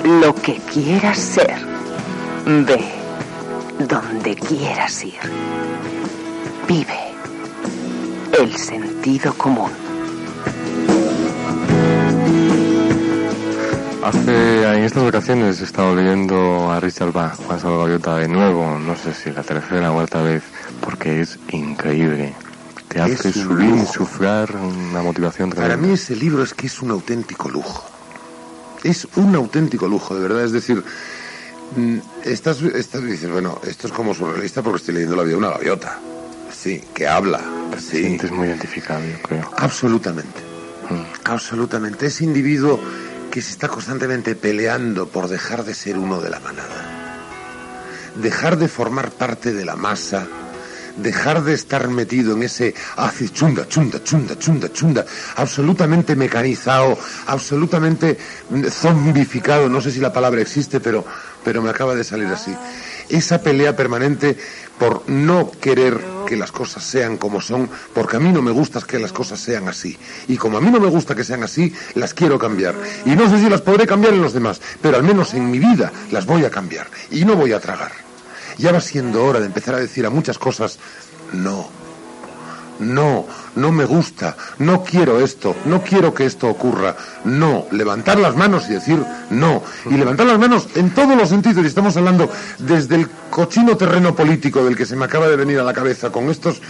S4: lo que quieras ser. Ve donde quieras ir. Vive el sentido común.
S5: Hace, en estas vacaciones he estado leyendo a Richard Bach, Juan Salvador Gaviota, de nuevo, no sé si la tercera o cuarta vez, porque es increíble. Te hace
S6: Es
S5: subir y
S6: lujo.
S5: sufrar una motivación
S6: para
S5: tremenda.
S6: mí ese libro es que es un auténtico lujo. Es un auténtico lujo, de verdad. Es decir, mm, estás, estás dices, bueno, esto es como surrealista porque estoy leyendo la vida de una gaviota. Sí, que habla.
S5: Te
S6: Sí,
S5: sientes muy identificado, yo creo.
S6: absolutamente.
S5: Mm.
S6: Absolutamente. Ese individuo que se está constantemente peleando por dejar de ser uno de la manada. Dejar de formar parte de la masa. Dejar de estar metido en ese hace chunda, chunda, chunda, chunda, chunda, absolutamente mecanizado, absolutamente zombificado, no sé si la palabra existe, pero, pero me acaba de salir así. Esa pelea permanente por no querer que las cosas sean como son, porque a mí no me gusta que las cosas sean así. Y como a mí no me gusta que sean así, las quiero cambiar. Y no sé si las podré cambiar en los demás, pero al menos en mi vida las voy a cambiar. Y no voy a tragar. Ya va siendo hora de empezar a decir a muchas cosas, no, no, no me gusta, no quiero esto, no quiero que esto ocurra, no, levantar las manos y decir no, y levantar las manos en todos los sentidos, y estamos hablando desde el cochino terreno político del que se me acaba de venir a la cabeza con estos,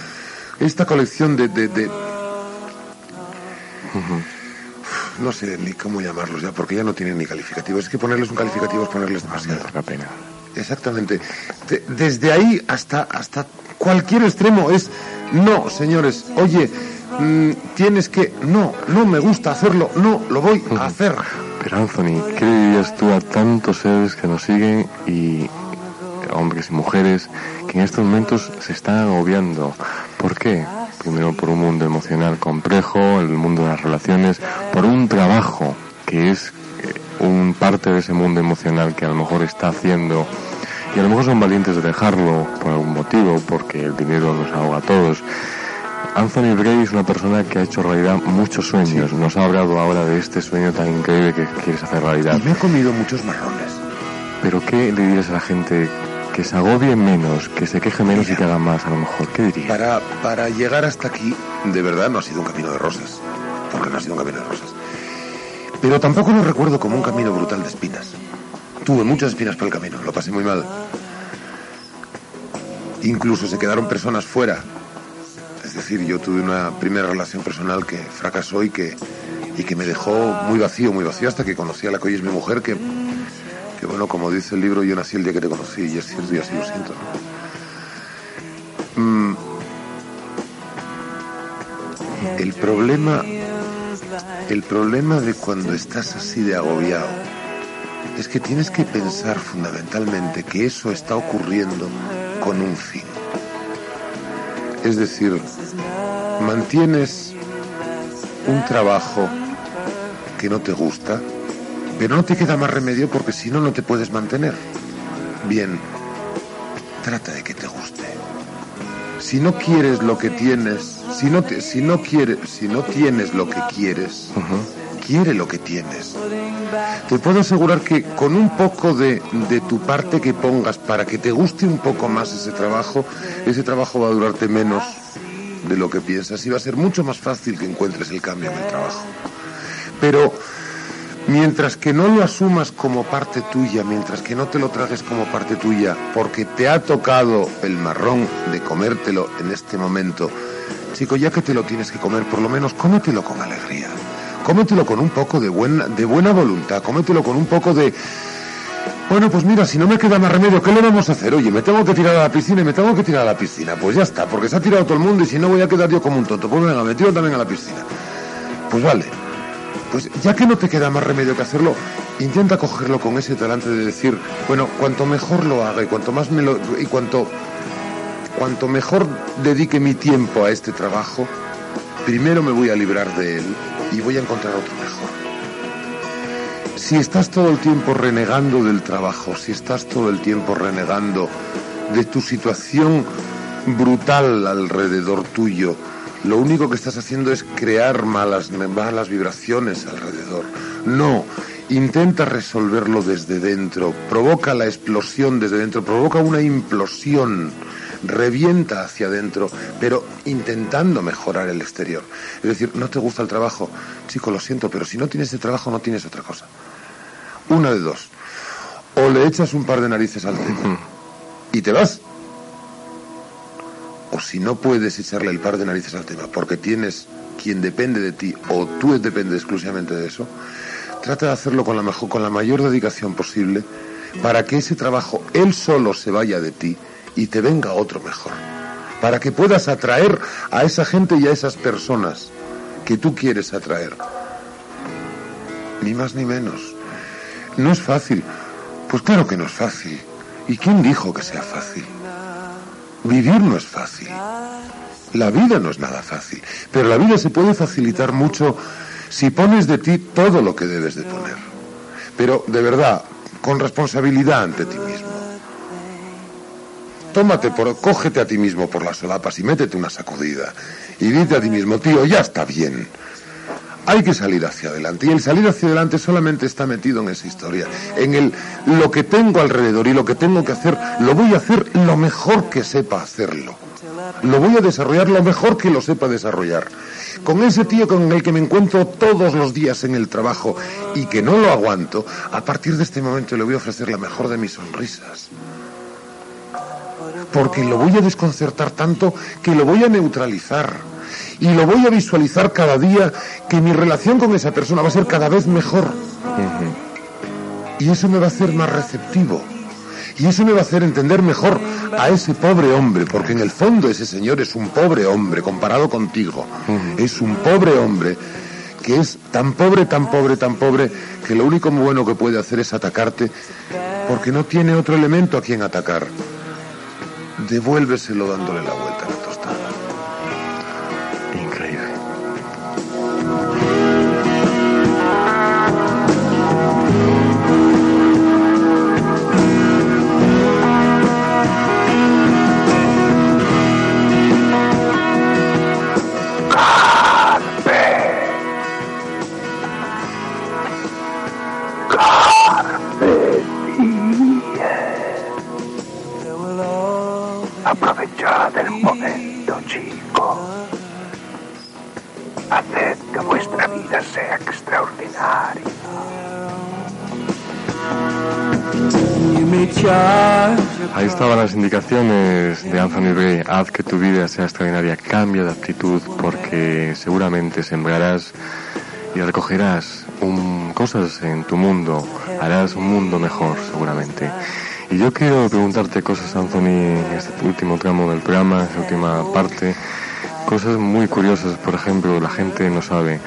S6: esta colección de, de, de- no sé ni cómo llamarlos ya, porque ya no tienen ni calificativos, es que ponerles un calificativo es ponerles demasiado.
S5: Pena.
S6: Exactamente. De- desde ahí hasta, hasta cualquier extremo es no, señores. Oye, mm, tienes que. No, no me gusta hacerlo. No, lo voy a hacer.
S5: Pero Anthony, ¿qué le dirías tú a tantos seres que nos siguen y hombres y mujeres que en estos momentos se están agobiando? ¿Por qué? Primero por un mundo emocional complejo, el mundo de las relaciones, por un trabajo que es un parte de ese mundo emocional que a lo mejor está haciendo y a lo mejor son valientes de dejarlo por algún motivo, porque el dinero nos ahoga a todos. Anthony Bray es una persona que ha hecho realidad muchos sueños. Nos ha hablado ahora de este sueño tan increíble que quieres hacer realidad.
S6: Y me he comido muchos marrones.
S5: Pero ¿qué le dirías a la gente que se agobie menos, que se queje menos y que haga más a lo mejor? ¿Qué dirías?
S6: Para, para llegar hasta aquí, de verdad no ha sido un camino de rosas. Porque no ha sido un camino de rosas. Pero tampoco lo recuerdo como un camino brutal de espinas. Tuve muchas espinas por el camino, lo pasé muy mal. Incluso se quedaron personas fuera. Es decir, yo tuve una primera relación personal que fracasó y que, y que me dejó muy vacío, muy vacío, hasta que conocí a la que hoy es mi mujer, que, que bueno, como dice el libro, yo nací el día que te conocí y es cierto y así lo siento. Mm, el problema, el problema de cuando estás así de agobiado es que tienes que pensar fundamentalmente que eso está ocurriendo con un fin. Es decir, mantienes un trabajo que no te gusta, pero no te queda más remedio porque si no, no te puedes mantener. Bien, trata de que te guste. Si no quieres lo que tienes, si no, te- si no, quieres, si no tienes lo que quieres, quiere lo que tienes. Te puedo asegurar que con un poco de, de tu parte que pongas para que te guste un poco más ese trabajo, ese trabajo va a durarte menos de lo que piensas y va a ser mucho más fácil que encuentres el cambio en el trabajo. Pero mientras que no lo asumas como parte tuya, mientras que no te lo trajes como parte tuya, porque te ha tocado el marrón de comértelo en este momento, chico, ya que te lo tienes que comer, por lo menos cómetelo con alegría. cómetelo con un poco de buena, de buena voluntad, cómetelo con un poco de... Bueno, pues mira, si no me queda más remedio, ¿qué le vamos a hacer? Oye, me tengo que tirar a la piscina y me tengo que tirar a la piscina. Pues ya está, porque se ha tirado todo el mundo y si no voy a quedar yo como un tonto. Pues venga, me tiro también a la piscina. Pues vale. Pues ya que no te queda más remedio que hacerlo, intenta cogerlo con ese talante de decir, bueno, cuanto mejor lo haga y cuanto más me lo... y cuanto... cuanto mejor dedique mi tiempo a este trabajo, primero me voy a librar de él y voy a encontrar otro mejor. Si estás todo el tiempo renegando del trabajo, si estás todo el tiempo renegando de tu situación brutal alrededor tuyo, lo único que estás haciendo es crear malas, malas vibraciones alrededor. No, intenta resolverlo desde dentro, provoca la explosión desde dentro, provoca una implosión, revienta hacia adentro, pero intentando mejorar el exterior. Es decir, no te gusta el trabajo, chico, lo siento, pero si no tienes el trabajo no tienes otra cosa. Una de dos. O le echas un par de narices al tema y te vas. O si no puedes echarle el par de narices al tema porque tienes quien depende de ti o tú dependes exclusivamente de eso, trata de hacerlo con la, mejor, con la mayor dedicación posible para que ese trabajo él solo se vaya de ti y te venga otro mejor. Para que puedas atraer a esa gente y a esas personas que tú quieres atraer. Ni más ni menos. No es fácil. Pues claro que no es fácil. ¿Y quién dijo que sea fácil? Vivir no es fácil. La vida no es nada fácil. Pero la vida se puede facilitar mucho si pones de ti todo lo que debes de poner. Pero de verdad, con responsabilidad ante ti mismo. Tómate por, cógete a ti mismo por las solapas y métete una sacudida. Y dite a ti mismo, tío, ya está bien. Hay que salir hacia adelante. Y el salir hacia adelante solamente está metido en esa historia. En el lo que tengo alrededor y lo que tengo que hacer, lo voy a hacer lo mejor que sepa hacerlo. Lo voy a desarrollar lo mejor que lo sepa desarrollar. Con ese tío con el que me encuentro todos los días en el trabajo y que no lo aguanto, a partir de este momento le voy a ofrecer la mejor de mis sonrisas. Porque lo voy a desconcertar tanto que lo voy a neutralizar y lo voy a visualizar cada día que mi relación con esa persona va a ser cada vez mejor. Y eso me va a hacer más receptivo. Y eso me va a hacer entender mejor a ese pobre hombre, porque en el fondo ese señor es un pobre hombre comparado contigo. Es un pobre hombre que es tan pobre, tan pobre, tan pobre, que lo único bueno que puede hacer es atacarte, porque no tiene otro elemento a quien atacar. Devuélveselo dándole la vuelta
S7: Aprovechad el momento, chico. Haced que vuestra vida sea extraordinaria.
S5: Ahí estaban las indicaciones de Anthony Bray. Haz que tu vida sea extraordinaria. Cambia de actitud porque seguramente sembrarás y recogerás un- cosas en tu mundo. Harás un mundo mejor seguramente. Y yo quiero preguntarte cosas, Anthony, en este último tramo del programa, en esta última parte. Cosas muy curiosas, por ejemplo, la gente no sabe.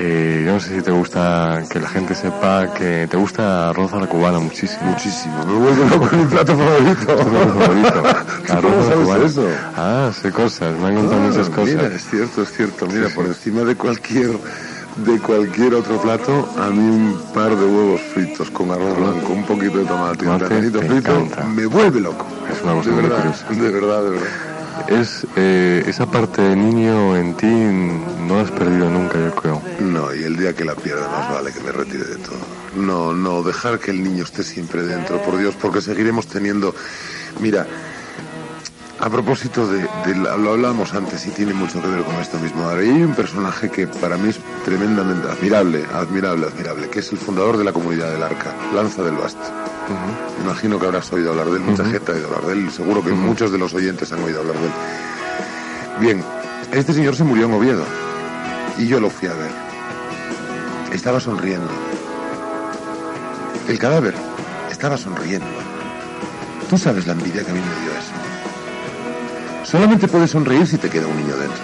S5: Eh, yo no sé si te gusta que la gente sepa que te gusta arroz a la cubana muchísimo.
S6: Muchísimo. Me vuelvo loco con mi plato favorito. *laughs*
S5: Tu plato favorito. *laughs*
S6: ¿Tú
S5: Arroz
S6: cómo
S5: a la
S6: sabes
S5: cubana.
S6: eso?
S5: Ah, sé cosas, me han contado
S6: Ah,
S5: muchas cosas.
S6: Mira, es cierto, es cierto. Mira,
S5: Sí,
S6: por
S5: sí.
S6: encima de cualquier de cualquier otro plato, a mí un par de huevos fritos con arroz blanco, un poquito de tomate un
S5: te
S6: frito,
S5: encanta.
S6: me vuelve loco.
S5: Es una cosa
S6: de
S5: muy
S6: verdad,
S5: curiosa.
S6: de verdad, de verdad.
S5: Es eh, esa parte de niño en ti no la has perdido nunca, yo creo.
S6: No, y el día que la pierda más vale que me retire de todo. No, no, dejar que el niño esté siempre dentro, por Dios, porque seguiremos teniendo... Mira, a propósito de, lo hablábamos antes y tiene mucho que ver con esto mismo. Ahora, y hay un personaje que para mí es tremendamente admirable, admirable, admirable, que es el fundador de la comunidad del Arca, Lanza del Basto. Imagino que habrás oído hablar de él, mucha gente ha oído hablar de él, seguro que muchos de los oyentes han oído hablar de él. Bien, este señor se murió en Oviedo y yo lo fui a ver. estaba sonriendo. El cadáver estaba sonriendo. Tú sabes la envidia que a mí me dio. Solamente puedes sonreír si te queda un niño dentro.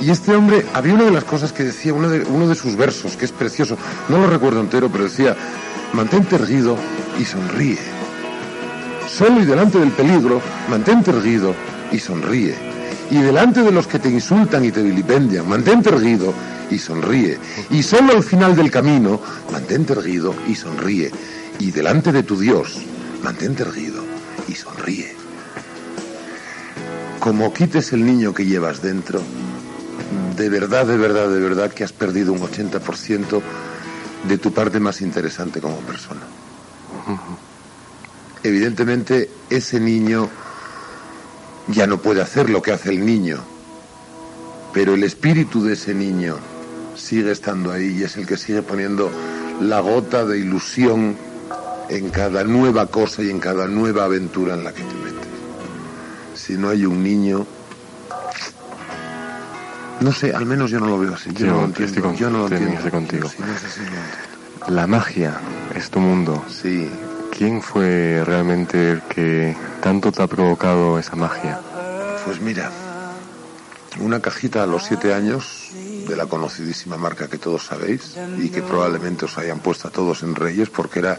S6: Y este hombre, había una de las cosas que decía, uno de, uno de sus versos, que es precioso, no lo recuerdo entero, pero decía, mantente erguido y sonríe. Solo y delante del peligro, mantente erguido y sonríe. Y delante de los que te insultan y te vilipendian, mantente erguido y sonríe. Y solo al final del camino, mantente erguido y sonríe. Y delante de tu Dios, mantente erguido y sonríe. Como quites el niño que llevas dentro, de verdad, de verdad, de verdad que has perdido un 80% de tu parte más interesante como persona. Evidentemente, ese niño ya no puede hacer lo que hace el niño, pero el espíritu de ese niño sigue estando ahí y es el que sigue poniendo la gota de ilusión en cada nueva cosa y en cada nueva aventura en la que te. Si no hay un niño, no sé, al menos yo no lo veo así. Yo,
S5: Yo
S6: no lo entiendo.
S5: con-
S6: yo no lo entiendo.
S5: contigo.
S6: Sí, no sé si lo entiendo.
S5: La magia es tu mundo.
S6: Sí.
S5: ¿Quién fue realmente el que tanto te ha provocado esa magia?
S6: Pues mira, una cajita a los siete años de la conocidísima marca que todos sabéis y que probablemente os hayan puesto a todos en Reyes porque era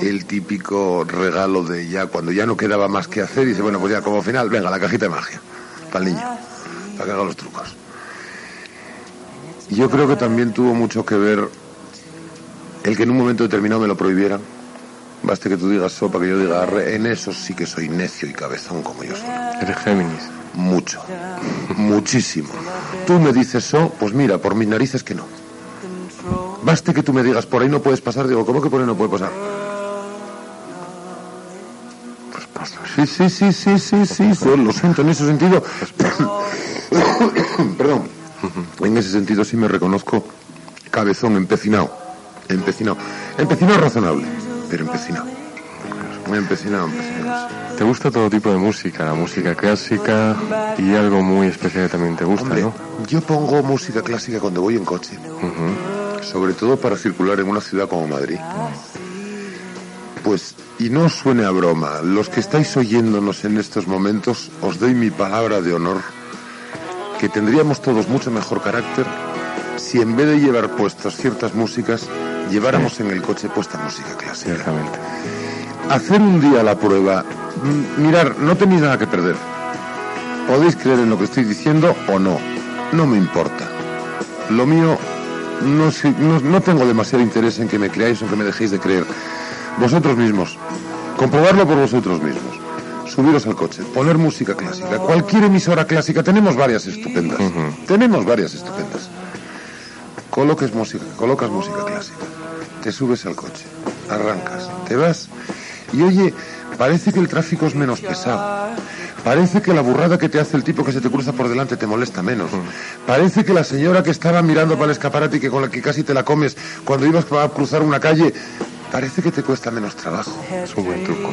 S6: el típico regalo de ya cuando ya no quedaba más que hacer y dice, bueno, pues ya como final, venga, la cajita de magia para el niño, para que haga los trucos. Yo creo que también tuvo mucho que ver el que en un momento determinado me lo prohibieran. Baste que tú digas sopa, que yo diga arre, en eso sí que soy necio y cabezón como yo soy.
S5: Eres Géminis.
S6: Mucho. Muchísimo. Tú me dices so, pues mira, por mis narices que no. Baste que tú me digas por ahí no puedes pasar, digo, ¿cómo que por ahí no puede pasar?
S5: Pues.
S6: Sí, sí, sí, sí, sí, sí, lo siento en ese sentido. *coughs* Perdón. En ese sentido sí me reconozco cabezón, empecinado. Empecinado. Empecinado razonable, pero empecinado. Empecinado, empecinado.
S5: ¿Te gusta todo tipo de música? La música clásica y algo muy especial que también te gusta,
S6: Hombre,
S5: ¿no?
S6: yo pongo música clásica cuando voy en coche. Sobre todo para circular en una ciudad como Madrid. Pues, y no os suene a broma, los que estáis oyéndonos en estos momentos, os doy mi palabra de honor, que tendríamos todos mucho mejor carácter si en vez de llevar puestas ciertas músicas, lleváramos en el coche puesta música clásica. Hacer un día la prueba, mirar, no tenéis nada que perder. Podéis creer en lo que estoy diciendo o no, no me importa. Lo mío, no, no tengo demasiado interés en que me creáis o que me dejéis de creer. Vosotros mismos, comprobarlo por vosotros mismos. Subiros al coche, poner música clásica, cualquier emisora clásica, tenemos varias estupendas. Tenemos varias estupendas. Coloques música, colocas música clásica, te subes al coche, arrancas, te vas y oye, parece que el tráfico es menos pesado. Parece que la burrada que te hace el tipo que se te cruza por delante te molesta menos. Parece que la señora que estaba mirando para el escaparate y que con la que casi te la comes cuando ibas a cruzar una calle, parece que te cuesta menos trabajo.
S5: Es un buen truco.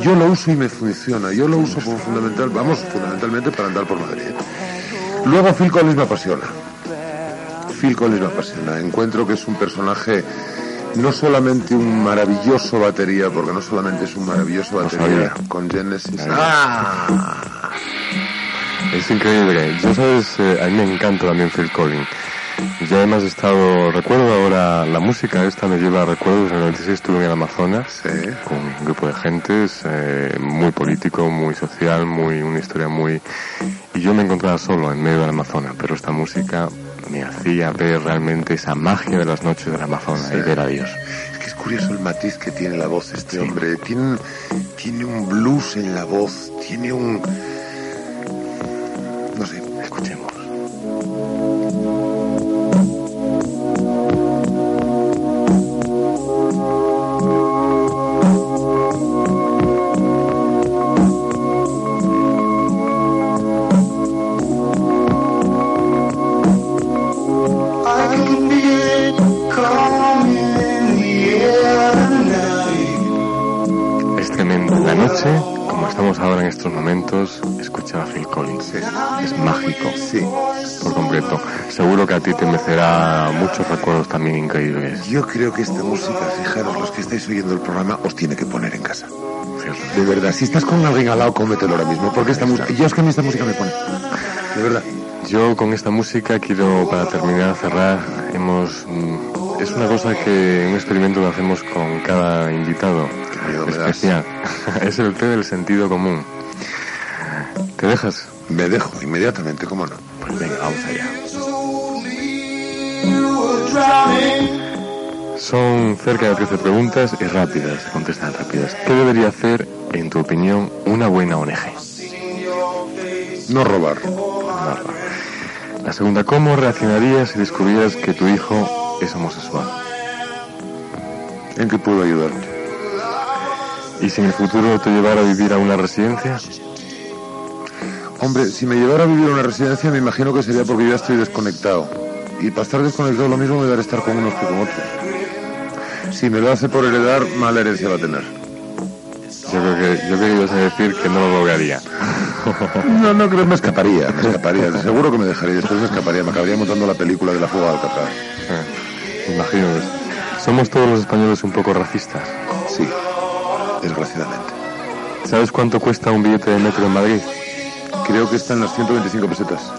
S6: Yo lo uso y me funciona. Yo lo uso como fundamental, vamos, fundamentalmente para andar por Madrid. Luego Phil Collins me apasiona. Phil Collins me apasiona. Encuentro que es un personaje, no solamente un maravilloso batería, porque no solamente es un maravilloso batería con Genesis. ¡Ah!
S5: Es increíble. Yo sabes, eh, a mí me encanta también Phil Collins. Yo además he estado, recuerdo ahora, la música esta me lleva a recuerdos, en el 96 estuve en el Amazonas
S6: Sí.
S5: con un grupo de gentes, eh, muy político, muy social, muy una historia muy... Y yo me encontraba solo en medio del Amazonas, pero esta música me hacía ver realmente esa magia de las noches del Amazonas y ver a Dios.
S6: Es que es curioso el matiz que tiene la voz este hombre. Tiene, tiene un blues en la voz, tiene un... No sé,
S5: estos momentos, escucha a Phil Collins. Es mágico.
S6: Sí.
S5: Por completo. Seguro que a ti te merecerá muchos recuerdos también increíbles.
S6: Yo creo que esta música, fijaros, los que estáis oyendo el programa, os tiene que poner en casa. De verdad, si estás con alguien al lado, cómetelo ahora mismo, porque esta música, yo es que a mí esta música me pone. De verdad.
S5: Yo con esta música quiero, para terminar, cerrar, hemos... mm, Es una cosa que, un experimento que hacemos con cada invitado especial. *laughs* es el té del sentido común. ¿Te dejas?
S6: Me dejo inmediatamente, ¿cómo no?
S5: Pues venga, vamos allá. Son cerca de 13 preguntas y rápidas, se contestan rápidas. ¿Qué debería hacer, en tu opinión, una buena ONG?
S6: No robar.
S5: La segunda, ¿cómo reaccionarías si descubrieras que tu hijo es homosexual?
S6: ¿En qué puedo ayudarte?
S5: ¿Y si en el futuro te llevara a vivir a una residencia?
S6: Hombre, si me llevara a vivir a una residencia, me imagino que sería porque yo ya estoy desconectado. Y para estar desconectado lo mismo me dará estar con unos que con otros. Si me lo hace por heredar, mala herencia va a tener.
S5: Yo creo que, yo creo que ibas a decir que no lo lograría. *laughs*
S6: No, no creo, me escaparía, me escaparía. Seguro que me dejaría, después me escaparía, me acabaría montando la película de la fuga de Alcatraz.
S5: Eh, Imagino. ¿Somos todos los españoles un poco racistas?
S6: Sí, desgraciadamente.
S5: ¿Sabes cuánto cuesta un billete de metro en Madrid?
S6: Creo que están las 125 pesetas.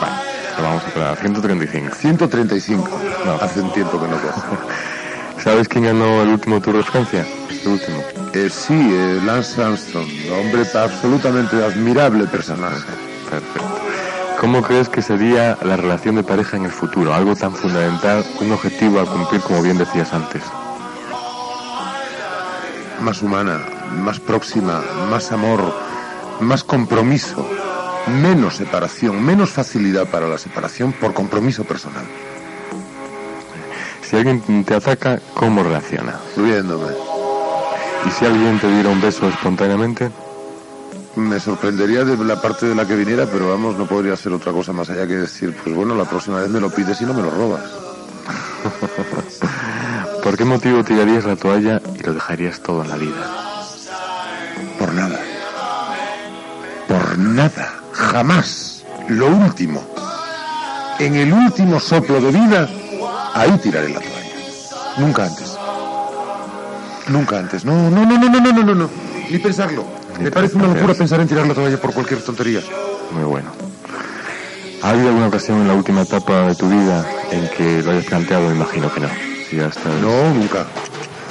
S5: Bueno, lo vamos a a 135.
S6: 135.
S5: No.
S6: Hace un tiempo que no cojo. *laughs*
S5: ¿Sabes quién ganó el último Tour de Francia? Este último.
S6: Eh, sí, eh, Lance Armstrong, hombre absolutamente admirable personaje.
S5: Perfecto. ¿Cómo crees que sería la relación de pareja en el futuro? Algo tan fundamental, un objetivo a cumplir como bien decías antes.
S6: Más humana, más próxima, más amor, más compromiso, menos separación, menos facilidad para la separación por compromiso personal.
S5: Si alguien te ataca, ¿cómo reacciona?
S6: Riéndome.
S5: ¿Y si alguien te diera un beso espontáneamente?
S6: Me sorprendería de la parte de la que viniera, pero vamos, no podría hacer otra cosa más allá que decir, pues bueno, la próxima vez me lo pides y no me lo robas. *laughs*
S5: ¿Por qué motivo tirarías la toalla y lo dejarías todo en la vida?
S6: Por nada por nada, jamás, lo último. En el último soplo de vida, ahí tiraré la toalla. Nunca antes. Nunca antes. No, no, no, no, no, no, no, no. no. Ni pensarlo. Me parece una locura pensar en tirar la toalla por cualquier tontería.
S5: Muy bueno. ¿Ha habido alguna ocasión en la última etapa de tu vida en que lo hayas planteado? Imagino que no. Si hasta...
S6: No, nunca.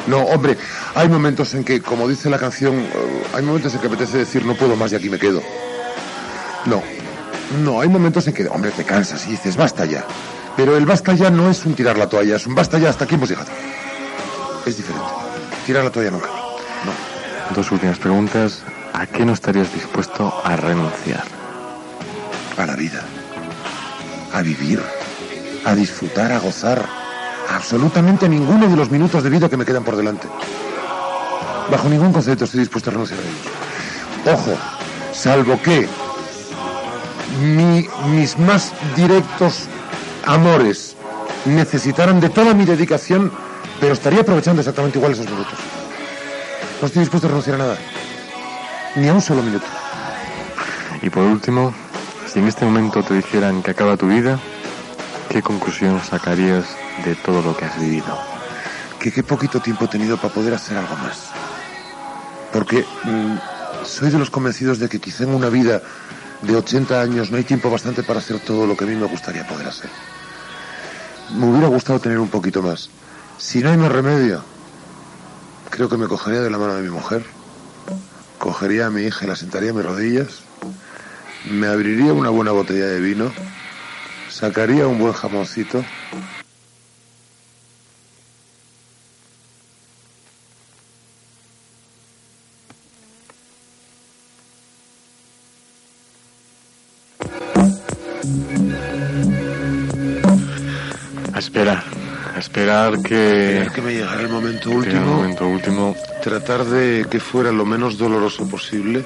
S6: No, hombre, hay momentos en que, como dice la canción, eh, hay momentos en que apetece decir no puedo más y aquí me quedo. No, no, hay momentos en que, hombre, te cansas y dices basta ya. Pero el basta ya no es un tirar la toalla, es un basta ya hasta aquí hemos llegado. Es diferente. Tirar la toalla nunca. No.
S5: Dos últimas preguntas. ¿A qué no estarías dispuesto a renunciar?
S6: A la vida. A vivir. A disfrutar, a gozar. Absolutamente ninguno de los minutos de vida que me quedan por delante. Bajo ningún concepto estoy dispuesto a renunciar a ellos. Ojo, salvo que mi- mis más directos amores necesitaran de toda mi dedicación, pero estaría aprovechando exactamente igual esos minutos. No estoy dispuesto a renunciar a nada. Ni a un solo minuto.
S5: Y por último, si en este momento te dijeran que acaba tu vida, ¿qué conclusión sacarías de todo lo que has vivido?
S6: que qué poquito tiempo he tenido para poder hacer algo más. Porque mm, soy de los convencidos de que quizá en una vida de 80 años no hay tiempo bastante para hacer todo lo que a mí me gustaría poder hacer. Me hubiera gustado tener un poquito más. Si no hay más remedio, creo que me cogería de la mano de mi mujer, cogería a mi hija y la sentaría a mis rodillas, me abriría una buena botella de vino, sacaría un buen jamoncito
S5: esperar que...
S6: Esperar que me llegara el momento
S5: que el
S6: último.
S5: momento último.
S6: tratar de que fuera lo menos doloroso posible.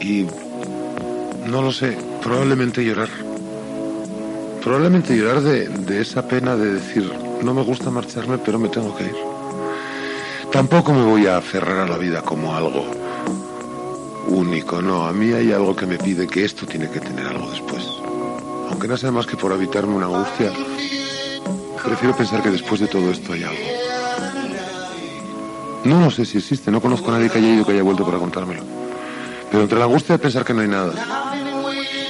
S6: Y no lo sé, probablemente llorar. Probablemente llorar de, de esa pena de decir, no me gusta marcharme, pero me tengo que ir. Tampoco me voy a aferrar a la vida como algo único, no. A mí hay algo que me pide que esto tiene que tener algo después. Aunque no sea más que por evitarme una angustia, prefiero pensar que después de todo esto hay algo. No lo sé si existe, no conozco a nadie que haya ido que haya vuelto para contármelo. Pero entre la angustia de pensar que no hay nada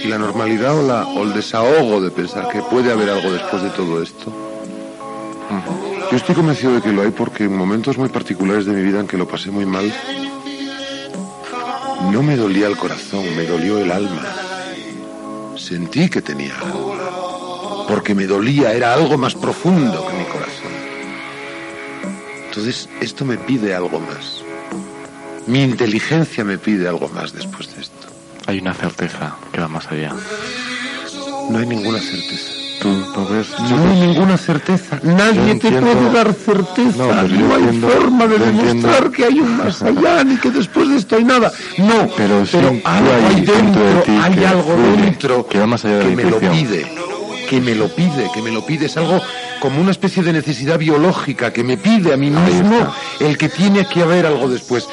S6: y la normalidad o, el desahogo de pensar que puede haber algo después de todo esto, yo estoy convencido de que lo hay porque en momentos muy particulares de mi vida en que lo pasé muy mal, no me dolía el corazón, me dolió el alma. Sentí que tenía algo. Porque me dolía, era algo más profundo que mi corazón. Entonces, esto me pide algo más. Mi inteligencia me pide algo más después de esto.
S5: Hay una certeza que va más allá.
S6: No hay ninguna certeza.
S5: Tú no ves.
S6: No hay ninguna certeza. Nadie te
S5: entiendo-
S6: puede dar certeza.
S5: No, pero
S6: hay
S5: entiendo-
S6: forma de demostrar
S5: entiendo-
S6: que hay un más allá ni que después de esto hay nada. No,
S5: Pero
S6: algo
S5: hay dentro
S6: dentro,
S5: de ti
S6: hay algo
S5: fluye,
S6: dentro
S5: que va más allá de
S6: que me lo pide, que me lo pide, que me lo pide. Es algo como una especie de necesidad biológica que me pide a mí mismo el que tiene que haber algo después.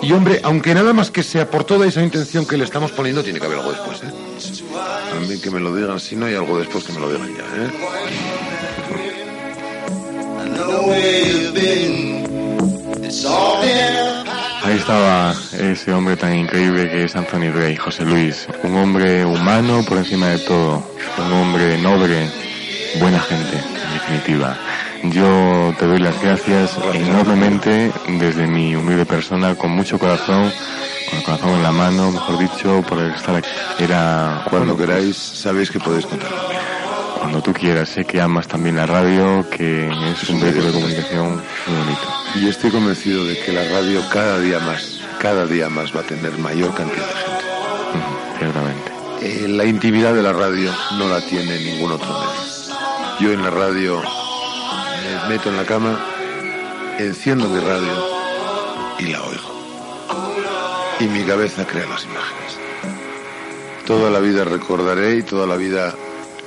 S6: Y hombre, aunque nada más que sea por toda esa intención que le estamos poniendo, tiene que haber algo después, ¿eh? También que me lo digan, si no hay algo después, que me lo digan ya, ¿eh?
S5: Ahí estaba ese hombre tan increíble que es Anthony Rey, José Luis. Un hombre humano por encima de todo. Un hombre noble, buena gente, en definitiva. Yo te doy las gracias enormemente desde mi humilde persona, con mucho corazón, con el corazón en la mano, mejor dicho, por estar aquí. Era
S6: Cuando queráis, sabéis que podéis contar
S5: cuando tú quieras. Sé que amas también la radio, que es un vehículo de comunicación muy bonito.
S6: Y estoy convencido de que la radio cada día más, cada día más va a tener mayor cantidad de gente.
S5: Ciertamente.
S6: Eh, la intimidad de la radio no la tiene ningún otro medio. Yo en la radio me meto en la cama, enciendo mi radio y la oigo. Y mi cabeza crea las imágenes. Toda la vida recordaré y toda la vida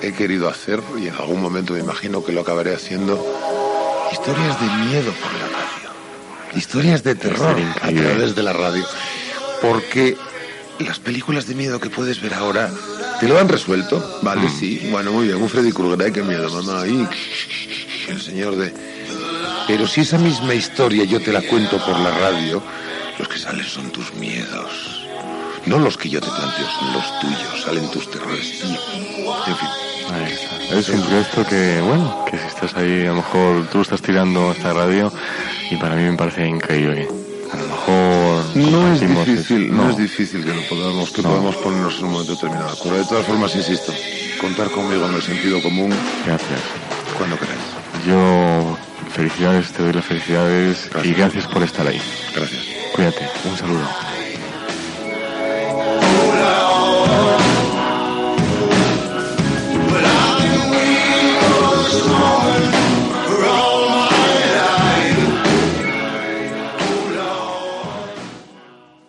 S6: he querido hacer y en algún momento me imagino que lo acabaré haciendo historias de miedo por la radio. Historias de terror a través de la radio. Porque las películas de miedo que puedes ver ahora te lo han resuelto, vale, sí. Bueno, muy bien, un Freddy Krueger, ay, qué miedo, mamá, el señor de... Pero si esa misma historia yo te la cuento por la radio, los que salen son tus miedos. No los que yo te planteo, son los tuyos, salen tus terrores. Y, en fin,
S5: Ahí está. Es un proyecto que, bueno, que si estás ahí, a lo mejor tú estás tirando esta radio y para mí me parece increíble. A lo mejor
S6: no es difícil, no. es difícil que lo podamos, que
S5: No.
S6: podamos ponernos en un momento determinado. de acuerdo. De todas formas, insisto, contar conmigo en el sentido común
S5: Gracias.
S6: cuando queráis.
S5: Yo, felicidades, te doy las felicidades y gracias por estar ahí.
S6: Gracias.
S5: Cuídate. Un saludo.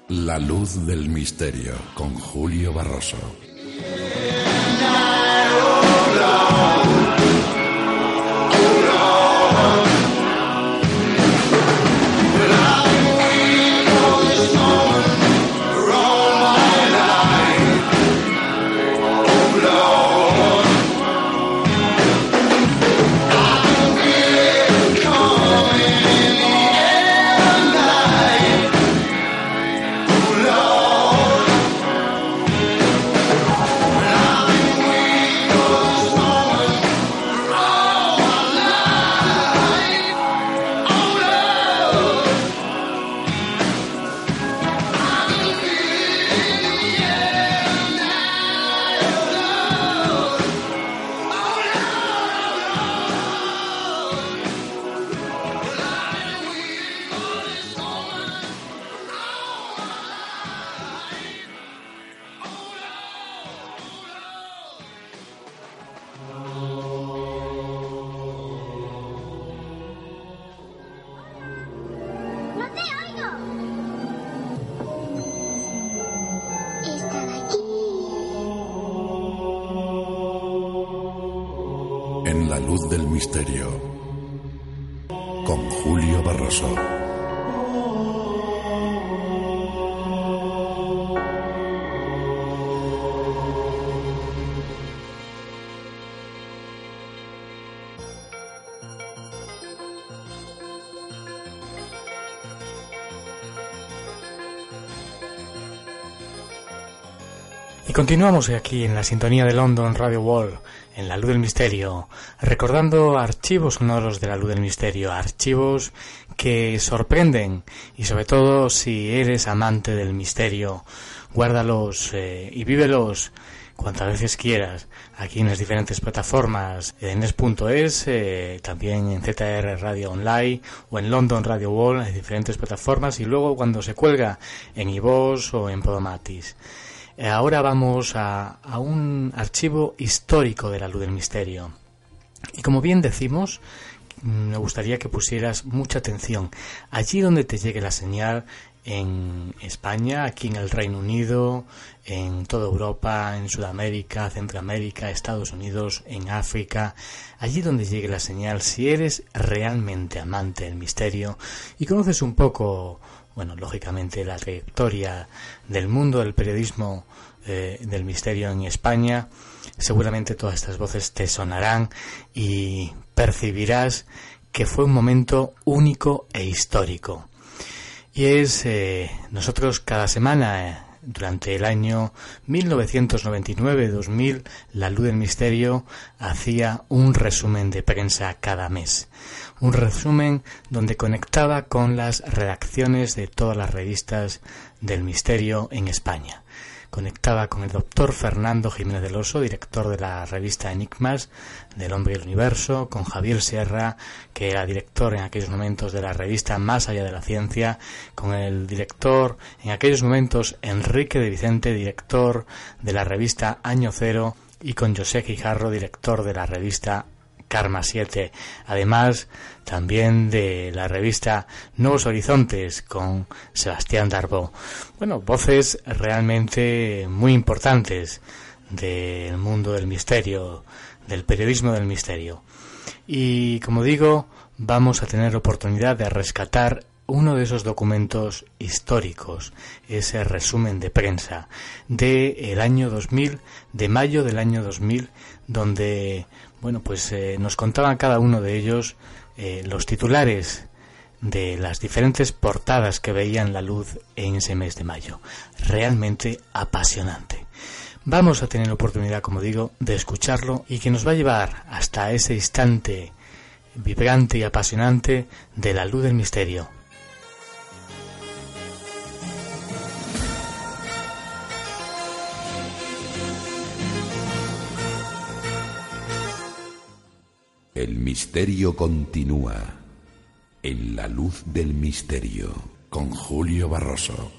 S9: La luz del misterio con Julio Barroso.
S10: ¡No
S9: misterio
S2: continuamos aquí en la sintonía de London Radio Wall, en la luz del misterio, recordando archivos sonoros de la luz del misterio, archivos que sorprenden y sobre todo si eres amante del misterio, guárdalos eh, y vívelos cuantas veces quieras aquí en las diferentes plataformas en es.es, eh, también en ZR Radio Online o en London Radio Wall, en diferentes plataformas y luego cuando se cuelga en iVoox o en Podomatis. Eh, ahora vamos a, a un archivo histórico de la luz del misterio. Y como bien decimos, mm, me gustaría que pusieras mucha atención. Allí donde te llegue la señal, en España, aquí en el Reino Unido, en toda Europa, en Sudamérica, Centroamérica, Estados Unidos, en África, allí donde llegue la señal, si eres realmente amante del misterio y conoces un poco bueno, lógicamente la trayectoria del mundo del periodismo eh, del misterio en España, seguramente todas estas voces te sonarán y percibirás que fue un momento único e histórico. Y es, eh, nosotros cada semana, eh, durante el año 1999-2000, La Luz del Misterio hacía un resumen de prensa cada mes un resumen donde conectaba con las redacciones de todas las revistas del misterio en España. Conectaba con el doctor Fernando Jiménez del Oso, director de la revista Enigmas del Hombre y el Universo, con Javier Sierra, que era director en aquellos momentos de la revista Más allá de la ciencia, con el director en aquellos momentos Enrique de Vicente, director de la revista Año Cero, y con José Quijarro, director de la revista Karma 7, además también de la revista Nuevos Horizontes con Sebastián Darbo. Bueno, voces realmente muy importantes del mundo del misterio, del periodismo del misterio. Y como digo, vamos a tener oportunidad de rescatar uno de esos documentos históricos, ese resumen de prensa de el año 2000, de mayo del año 2000, donde bueno, pues eh, nos contaban cada uno de ellos eh, los titulares de las diferentes portadas que veían la luz en ese mes de mayo. Realmente apasionante. Vamos a tener la oportunidad, como digo, de escucharlo y que nos va a llevar hasta ese instante vibrante y apasionante de la luz del misterio,
S9: El misterio continúa en la luz del misterio con Julio Barroso.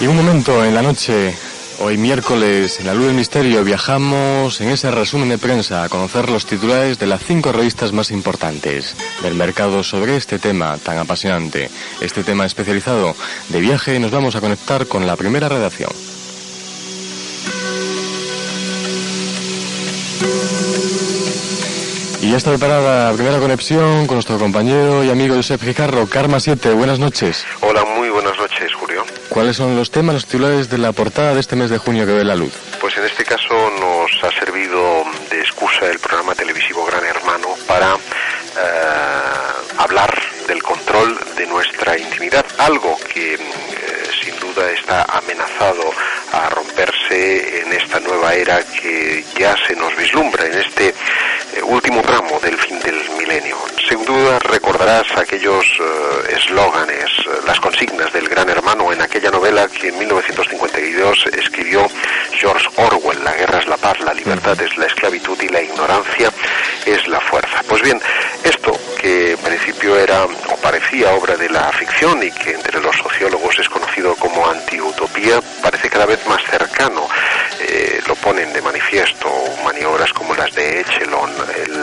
S5: Y un momento en la noche, hoy miércoles, en la luz del misterio, viajamos en ese resumen de prensa a conocer los titulares de las cinco revistas más importantes del mercado sobre este tema tan apasionante, este tema especializado de viaje. Nos vamos a conectar con la primera redacción. Y ya está preparada la primera conexión con nuestro compañero y amigo Josep Gijarro, Karma 7. Buenas noches.
S1: Hola, muy buenas noches, Julio.
S5: ¿Cuáles son los temas, los titulares de la portada de este mes de junio que ve la luz?
S1: Pues en este caso nos ha servido de excusa el programa televisivo Gran Hermano para eh, hablar del control de nuestra intimidad, algo que eh, sin duda está amenazado a romperse en esta nueva era que ya se nos vislumbra en este eh, último tramo del fin del milenio. Sin duda recordarás aquellos eh, eslóganes, eh, las consignas del gran hermano en aquella novela que en 1952 escribió George Orwell, la guerra es la paz, la libertad es la esclavitud y la ignorancia es la fuerza. Pues bien, esto que en principio era o parecía obra de la ficción y que entre los sociólogos es conocido como antiutopía, parece cada vez más cercano. lo ponen de manifiesto maniobras como las de Echelon,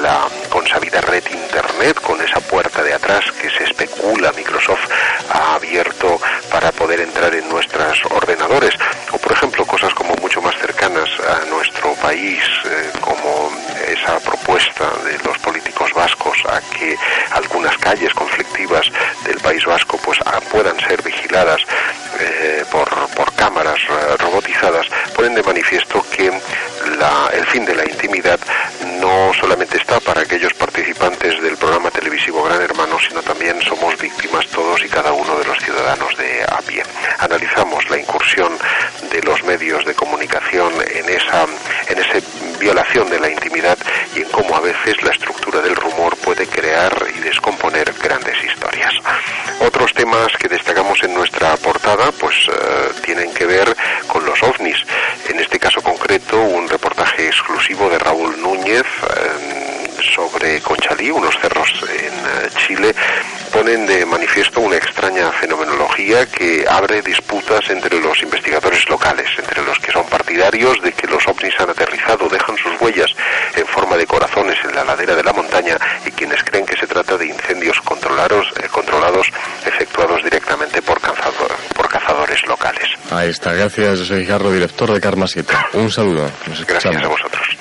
S1: la consabida red Internet con esa puerta de atrás que se especula Microsoft ha abierto para poder entrar en nuestros ordenadores. O por ejemplo cosas como mucho más cercanas a nuestro país, eh, como esa propuesta de los políticos vascos a que algunas calles conflictivas del País Vasco pues puedan ser vigiladas eh, por, por cámaras robotizadas ponen de manifiesto que el fin de la intimidad no solamente está para aquellos participantes del programa televisivo Gran Hermano, sino también somos víctimas todos y cada uno de los ciudadanos de a pie. Analizamos la incursión de los medios de comunicación en esa, en esa violación de la intimidad y en cómo a veces la estructura del rumor puede crear y descomponer grandes historias. Otros temas que destacamos en nuestra portada pues eh, tienen que ver con los ovnis. En este caso concreto, un reportaje exclusivo de Raúl Núñez eh, sobre Conchalí, unos cerros en eh, Chile, ponen de manifiesto una extraña fenomenología que abre disputas entre los investigadores locales, entre los que son partidarios de que los ovnis han aterrizado, dejan sus huellas en forma de corazones en la ladera de la montaña y quienes creen que se trata de incendios controlados, eh, controlados efectuados directamente por, por cazadores locales.
S5: Ahí está, gracias, soy Jarro, director de Karma 7. Un saludo.
S1: gracias a vosotros.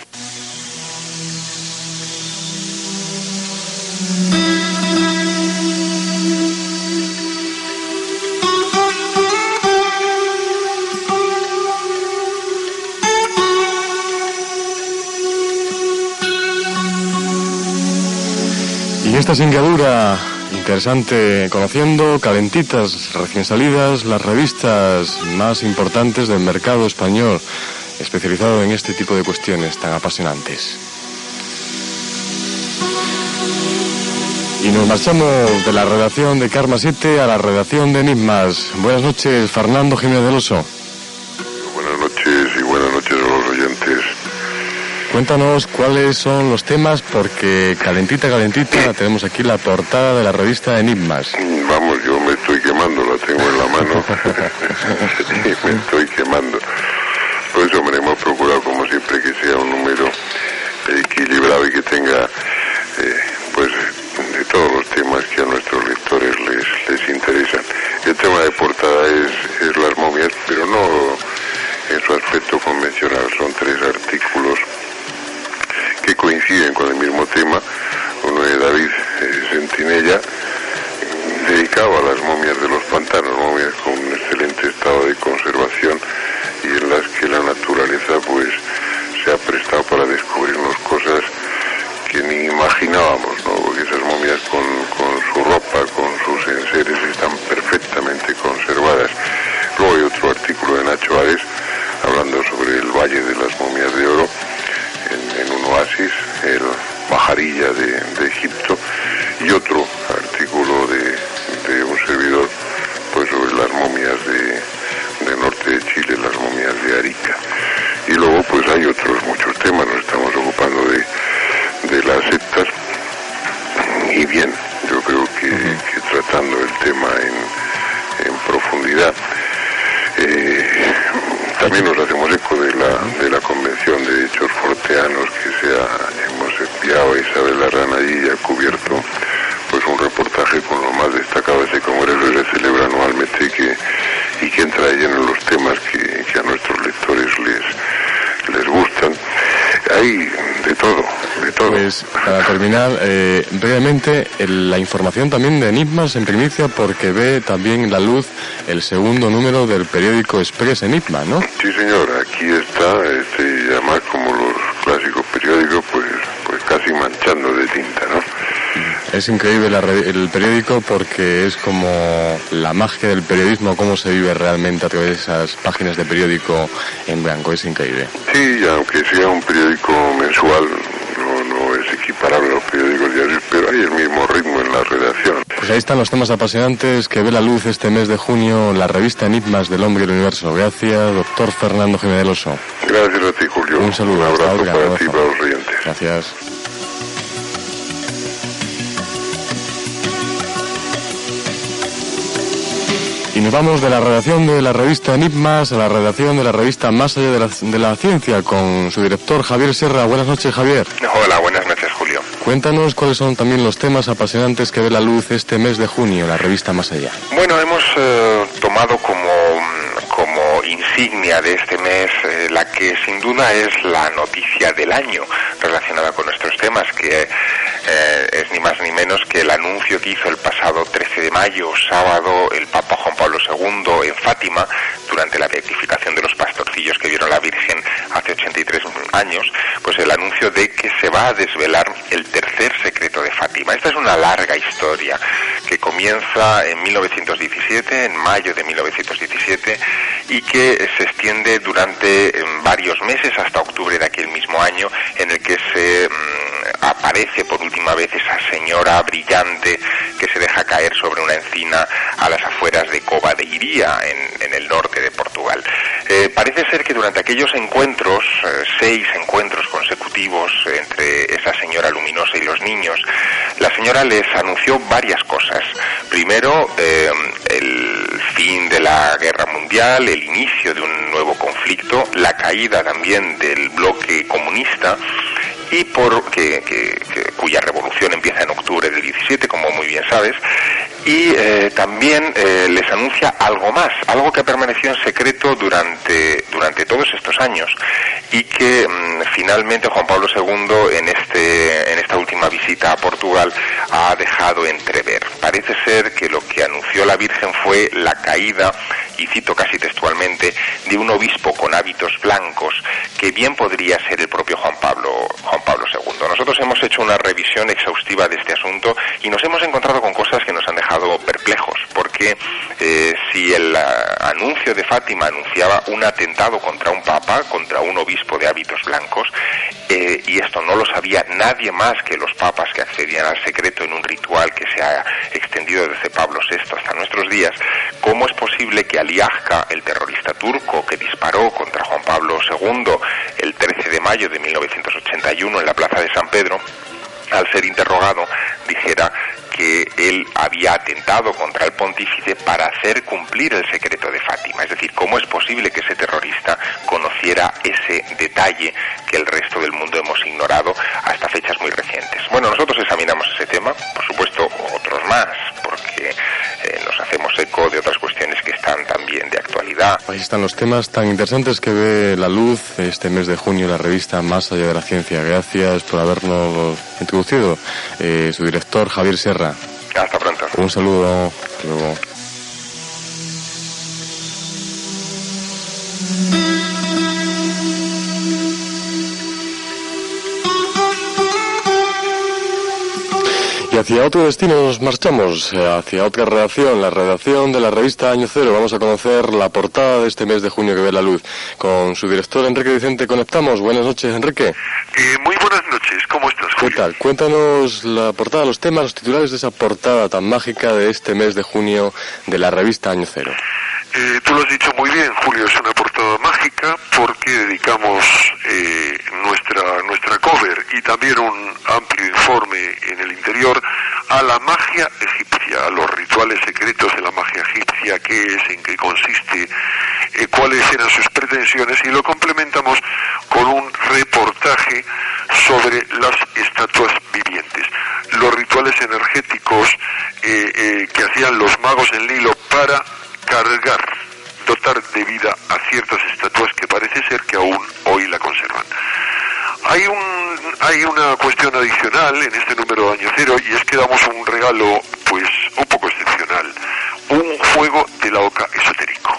S5: Y esta singadura interesante, conociendo calentitas, recién salidas, las revistas más importantes del mercado español, especializado en este tipo de cuestiones tan apasionantes. Y nos marchamos de la redacción de Karma 7 a la redacción de Enigmas. Buenas noches, Fernando Jiménez del Oso. Cuéntanos cuáles son los temas, porque calentita, calentita, tenemos aquí la portada de la revista Enigmas.
S11: Vamos, yo me estoy quemando, la tengo en la mano. *laughs* me estoy quemando. Pues hombre, hemos procurado como siempre que sea un número equilibrado y que tenga eh, pues de todos los temas que a nuestros lectores les, les interesan. El tema de portada es, es las momias, pero no en su aspecto convencional. Son tres artículos que coinciden con el mismo tema, uno de David eh, Sentinella, dedicado a las momias de los pantanos, momias con un excelente estado de conservación y en las que la naturaleza pues se ha prestado para descubrirnos cosas que ni imaginábamos, ¿no? porque esas momias con, con su ropa, con sus enseres están perfectamente conservadas. Luego hay otro artículo de Nacho Ares hablando sobre el Valle de las Momias de Oro, un oasis, el Bajarilla de, Egipto, y otro artículo de, un servidor pues sobre las momias de, norte de Chile, las momias de Arica. Y luego pues hay otros muchos temas, nos estamos ocupando de, las sectas. Y bien, yo creo que, tratando el tema en, en profundidad, eh, también nos hacemos eco de la, de la Convención de Hechos Forteanos que se hemos enviado a Isabel Arrana y ha cubierto pues un reportaje con lo más destacado de ese congreso que se celebra anualmente y que, entra lleno en los temas que, que a nuestros lectores les, les gustan. Hay de todo, de todo.
S5: Pues para terminar, eh, brevemente, la información también de Enigmas en primicia porque ve también la luz el segundo número del periódico Express Enigma, ¿no?
S11: Sí, señor, aquí está, este, además como los clásicos periódicos, pues, pues casi manchando de tinta, ¿no?
S5: Es increíble el periódico porque es como la magia del periodismo, cómo se vive realmente a través de esas páginas de periódico en blanco, es increíble.
S11: Sí, aunque sea un periódico mensual, no, no es equiparable a los periódicos diarios, pero hay el mismo ritmo en la redacción.
S5: Pues ahí están los temas apasionantes que ve la luz este mes de junio la revista Enigmas del Hombre y el Universo. Gracias, doctor Fernando Jiménez.
S11: Gracias a ti, Julio.
S5: Un saludo.
S11: Un abrazo para ti para los oyentes.
S5: Gracias. Y nos vamos de la redacción de la revista Enigmas a la redacción de la revista Más allá de la, de la ciencia con su director Javier Serra. Buenas noches, Javier.
S12: Hola, buenas noches, Julio.
S5: Cuéntanos cuáles son también los temas apasionantes que ve la luz este mes de junio, la revista Más allá.
S12: Bueno, hemos eh, tomado como, como insignia de este mes eh, la que sin duda es la noticia del año relacionada con nuestros temas, que ni más ni menos que el anuncio que hizo el pasado 13 de mayo, sábado, el Papa Juan Pablo II en Fátima, durante la beatificación de los pastorcillos que vieron la Virgen hace 83 años, pues el anuncio de que se va a desvelar el tercer secreto de Fátima. Esta es una larga historia que comienza en 1917, en mayo de 1917, y que se extiende durante em, varios meses hasta octubre de aquel mismo año, en el que se mm, aparece por última vez esa señora brillante que se deja caer sobre una encina a las afueras de Cova de Iría, en, el norte de Portugal. Eh, parece ser que durante aquellos encuentros, eh, seis encuentros consecutivos entre esa señora luminosa y los niños, la señora les anunció varias cosas. Primero, eh, el fin de la guerra mundial, el inicio de un nuevo conflicto, la caída también del bloque comunista y por que, cuya revolución empieza en octubre del 17, como muy bien sabes, y eh, también eh, les anuncia algo más, algo que ha permanecido en secreto durante, durante todos estos años y que mm, finalmente Juan Pablo II en, este, en esta última visita a Portugal ha dejado entrever. Parece ser que lo que anunció la Virgen fue la caída, y cito casi textualmente, de un obispo con hábitos blancos que bien podría ser el propio Juan Pablo, Juan Pablo II. Nosotros hemos hecho una revisión exhaustiva de este asunto y nos hemos encontrado con cosas que nos han dejado perplejos, porque eh, si el ah, anuncio de Fátima anunciaba un atentado contra un papa, contra un obispo de hábitos blancos, eh, y esto no lo sabía nadie más que los papas que accedían al secreto en un ritual que se ha extendido desde Pablo VI hasta nuestros días, ¿cómo es posible que Ali el terrorista turco que disparó contra Juan Pablo II el 13 de mayo de 1981 en la plaza de San Pedro, al ser interrogado, dijera que él había atentado contra el pontífice para hacer cumplir el secreto de Fátima. Es decir, ¿cómo es posible que ese terrorista conociera ese detalle que el resto del mundo hemos ignorado hasta fechas muy recientes? Bueno, nosotros examinamos ese tema, por supuesto otros más, porque eh, nos hacemos eco de otras cuestiones que están también de actualidad.
S5: Ahí están los temas tan interesantes que ve la luz este mes de junio la revista Más allá de la ciencia. Gracias por habernos introducido. Eh, su director Javier Serra
S12: hasta pronto.
S5: Un saludo. Otro destino nos marchamos, eh, hacia otra redacción, la redacción de la revista Año Cero. Vamos a conocer la portada de este mes de junio que ve la luz. Con su director Enrique Vicente conectamos. Buenas noches, Enrique.
S13: Eh, muy buenas noches, ¿cómo estás?
S5: ¿Qué tal? Cuéntanos la portada, los temas, los titulares de esa portada tan mágica de este mes de junio de la revista Año Cero.
S13: Eh, tú lo has dicho muy bien, Julio, es una mágica porque dedicamos eh, nuestra, nuestra cover y también un amplio informe en el interior a la magia egipcia, a los rituales secretos de la magia egipcia, qué es, en qué consiste, eh, cuáles eran sus pretensiones y lo complementamos con un reportaje sobre las estatuas vivientes, los rituales energéticos que hacían los magos en Nilo para cargar, dotar de vida a ciertas estatuas que parece ser que aún hoy la conservan. Hay, un, hay una cuestión adicional en este número de año cero y es que damos un regalo pues un poco excepcional, un juego de la oca esotérico.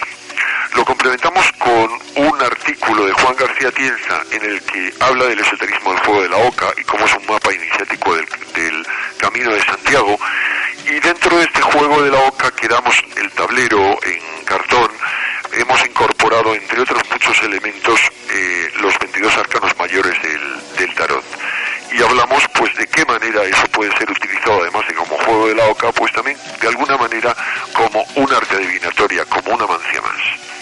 S13: Lo complementamos con un artículo de Juan García Tienza en el que habla del esoterismo del fuego de la oca y cómo es un mapa iniciático del, Camino de Santiago y dentro de este juego de la oca que damos el tablero en cartón, hemos incorporado, entre otros muchos elementos, eh, los 22 arcanos mayores del, del, tarot. Y hablamos, pues, de qué manera eso puede ser utilizado, además de como juego de la oca, pues también, de alguna manera, como un arte adivinatoria, como una mancia más.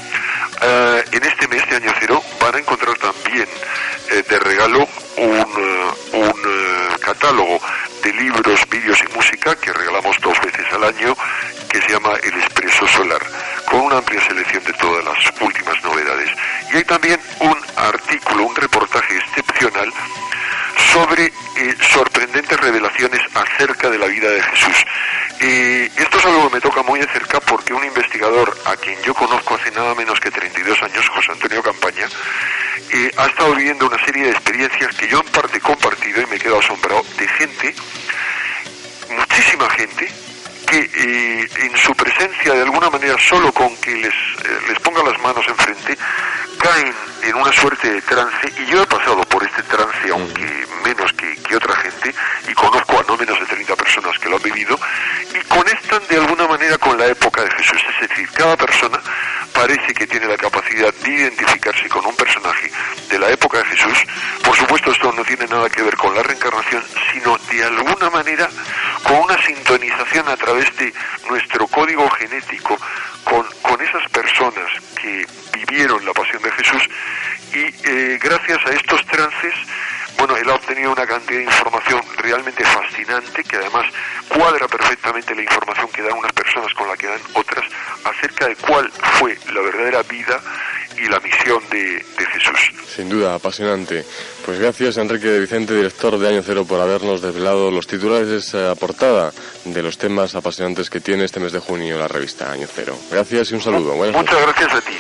S13: Eh, en este mes de año cero van a encontrar también eh, de regalo un, un catálogo de libros, vídeos y música que regalamos dos veces al año, que se llama El Expreso Solar, con una amplia selección de todas las últimas novedades. Y hay también un artículo, un reportaje excepcional sobre eh, sorprendentes revelaciones acerca de la vida de Jesús. Eh, esto es algo que me toca muy de cerca porque un investigador a quien yo conozco hace nada menos que 32 años, José Antonio Campaña, eh, ha estado viviendo una serie de experiencias que yo en parte he compartido y me he quedado asombrado de gente, muchísima gente, que eh, en su presencia, de alguna manera, solo con que les, eh, les ponga las manos enfrente, caen en una suerte de trance, y yo he pasado por este trance, aunque menos que, que otra gente, y conozco a no menos de 30 personas que lo han vivido, y conectan de alguna manera con la época de Jesús. Es decir, cada persona parece que tiene la capacidad de identificarse con un personaje de la época de Jesús. Por supuesto, esto no tiene nada que ver con la reencarnación, sino de alguna manera con una sintonización a través de nuestro código genético con, con esas personas que vivieron la pasión de Jesús y eh, gracias a estos trances bueno, él ha obtenido una cantidad de información realmente fascinante que además cuadra perfectamente la información que dan unas personas con la que dan otras acerca de cuál fue la verdadera vida y la misión de, de Jesús.
S5: Sin duda, apasionante. Pues gracias Enrique de Vicente, director de Año Cero, por habernos desvelado los titulares de esa portada de los temas apasionantes que tiene este mes de junio la revista Año Cero. Gracias y un saludo. Buenas
S13: Muchas gracias a ti.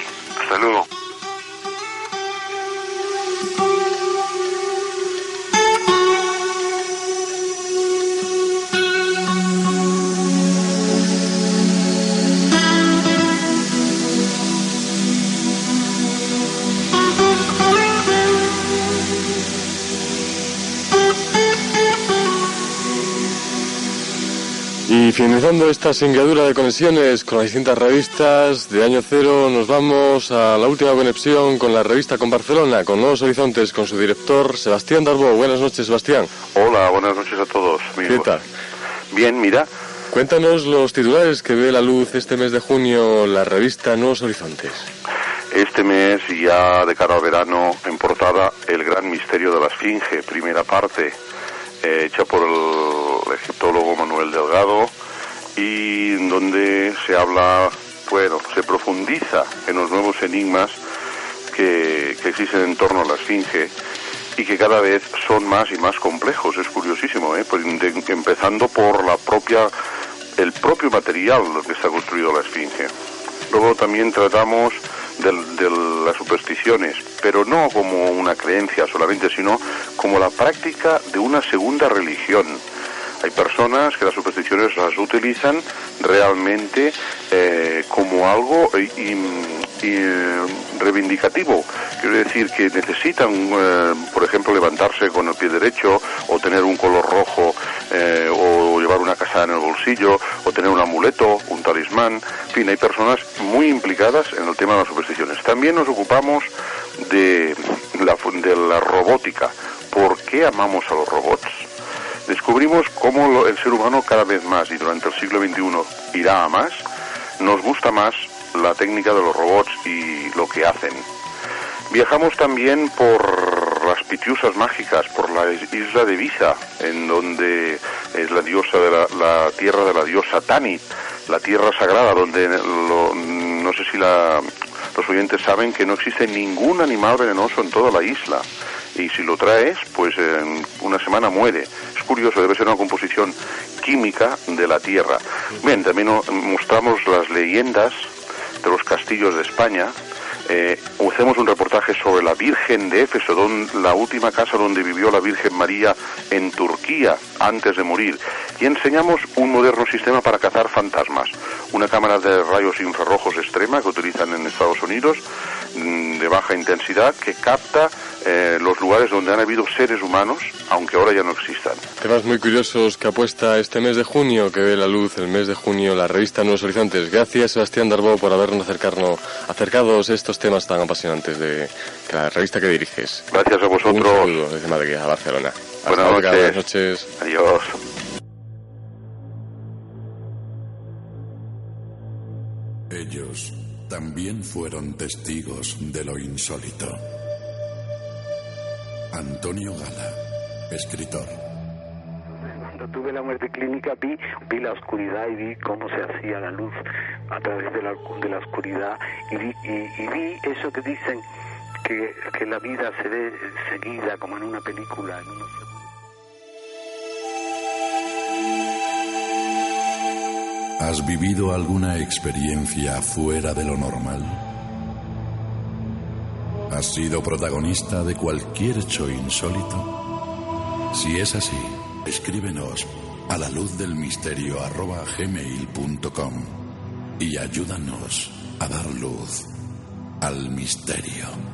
S5: Finalizando esta singadura de conexiones con las distintas revistas de Año Cero, nos vamos a la última conexión con la revista con Barcelona, con Nuevos Horizontes, con su director Sebastián Darbo. Buenas noches, Sebastián.
S14: Hola, buenas noches a todos.
S5: ¿Qué tal?
S14: Bien, mira.
S5: Cuéntanos los titulares que ve la luz este mes de junio la revista Nuevos Horizontes.
S14: Este mes, ya de cara al verano, en portada, El gran misterio de la Esfinge, primera parte, eh, hecha por el egiptólogo Manuel Delgado, y donde se habla, bueno, se profundiza en los nuevos enigmas que, que existen en torno a la Esfinge y que cada vez son más y más complejos. Es curiosísimo, ¿eh? Pues de- empezando por la propia, el propio material que está construido la Esfinge. Luego también tratamos del- de, las supersticiones, pero no como una creencia solamente, sino como la práctica de una segunda religión. Hay personas que las supersticiones las utilizan realmente eh, como algo reivindicativo. Quiero decir que necesitan, eh, por ejemplo, levantarse con el pie derecho o tener un color rojo eh, o llevar una casa en el bolsillo o tener un amuleto, un talismán. En fin, hay personas muy implicadas en el tema de las supersticiones. También nos ocupamos de la, de la robótica. ¿Por qué amamos a los robots? Descubrimos cómo el ser humano cada vez más y durante el siglo XXI irá a más, nos gusta más la técnica de los robots y lo que hacen. Viajamos también por las pitiusas mágicas, por la isla de Ibiza, en donde es la diosa de la, la tierra de la diosa Tanit, la tierra sagrada, donde lo- no sé si la- los oyentes saben que no existe ningún animal venenoso en toda la isla. Y si lo traes, pues en una semana muere. Es curioso, debe ser una composición química de la tierra. Bien, también mostramos las leyendas de los castillos de España. Eh, hacemos un reportaje sobre la Virgen de Éfeso, don- la última casa donde vivió la Virgen María en Turquía antes de morir. Y enseñamos un moderno sistema para cazar fantasmas. Una cámara de rayos infrarrojos extrema que utilizan en Estados Unidos, de baja intensidad, que capta eh, los lugares donde han habido seres humanos, aunque ahora ya no existan.
S5: Temas muy curiosos que apuesta este mes de junio, que ve la luz el mes de junio la revista Nuevos Horizontes. Gracias, Sebastián Darbo, por habernos acercarnos, acercados estos temas tan apasionantes de la revista que diriges.
S14: Gracias a vosotros.
S5: Un saludo desde Madrid a Barcelona. Hasta
S14: Buenas noches.
S5: Buenas noches.
S14: Adiós.
S9: También fueron testigos de lo insólito. Antonio Gala, escritor.
S15: Cuando tuve la muerte clínica vi, vi la oscuridad y vi cómo se hacía la luz a través de la, de la oscuridad y vi, eso que dicen que, que la vida se ve seguida como en una película. en unos
S9: ¿Has vivido alguna experiencia fuera de lo normal? ¿Has sido protagonista de cualquier hecho insólito? Si es así, escríbenos a la luz del misterio arroba gmail.com y ayúdanos a dar luz al misterio.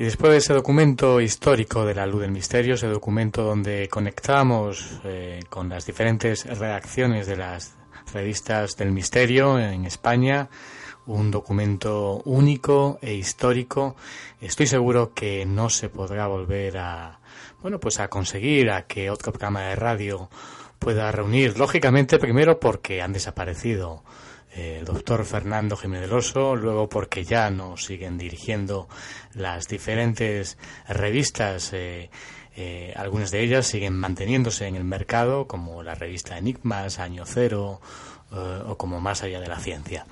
S2: Y después de ese documento histórico de la luz del misterio, ese documento donde conectamos eh, con las diferentes redacciones de las revistas del misterio en España, un documento único e histórico, estoy seguro que no se podrá volver a, bueno, pues a conseguir a que otro programa de radio pueda reunir, lógicamente primero porque han desaparecido el doctor Fernando Jiménez Oso, luego porque ya no siguen dirigiendo las diferentes revistas, eh, eh, algunas de ellas siguen manteniéndose en el mercado, como la revista Enigmas, Año Cero, eh, o como Más allá de la ciencia.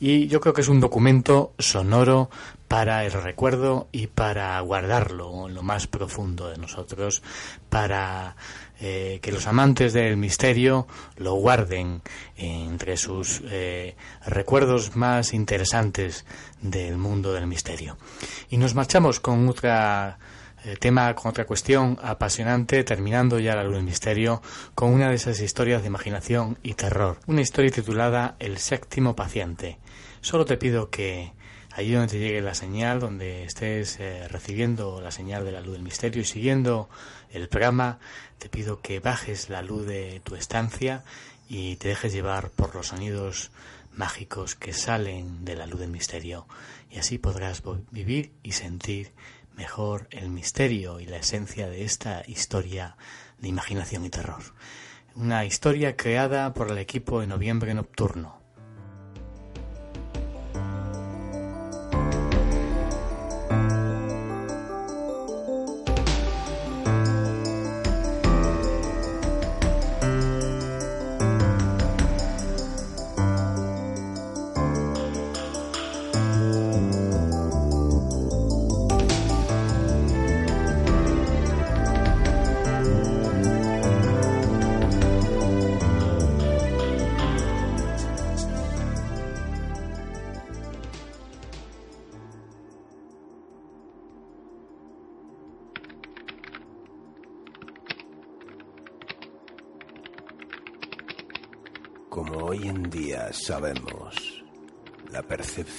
S2: Y yo creo que es un documento sonoro para el recuerdo y para guardarlo en lo más profundo de nosotros, para eh, que los amantes del misterio lo guarden entre sus eh, recuerdos más interesantes del mundo del misterio. Y nos marchamos con otra eh, tema, con otra cuestión apasionante, terminando ya la luz del misterio, con una de esas historias de imaginación y terror. Una historia titulada El séptimo paciente. Solo te pido que allí donde te llegue la señal, donde estés recibiendo la señal de la luz del misterio y siguiendo el programa, te pido que bajes la luz de tu estancia y te dejes llevar por los sonidos mágicos que salen de la luz del misterio y así podrás vivir y sentir mejor el misterio y la esencia de esta historia de imaginación y terror. Una historia creada por el equipo de Noviembre Nocturno,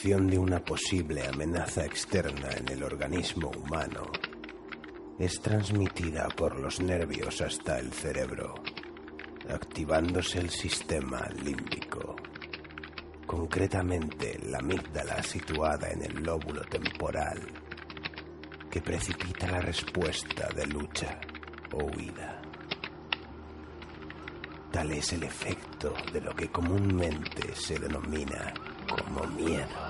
S16: de una posible amenaza externa en el organismo humano es transmitida por los nervios hasta el cerebro, activándose el sistema límbico, concretamente la amígdala situada en el lóbulo temporal, que precipita la respuesta de lucha o huida. Tal es el efecto de lo que comúnmente se denomina como miedo.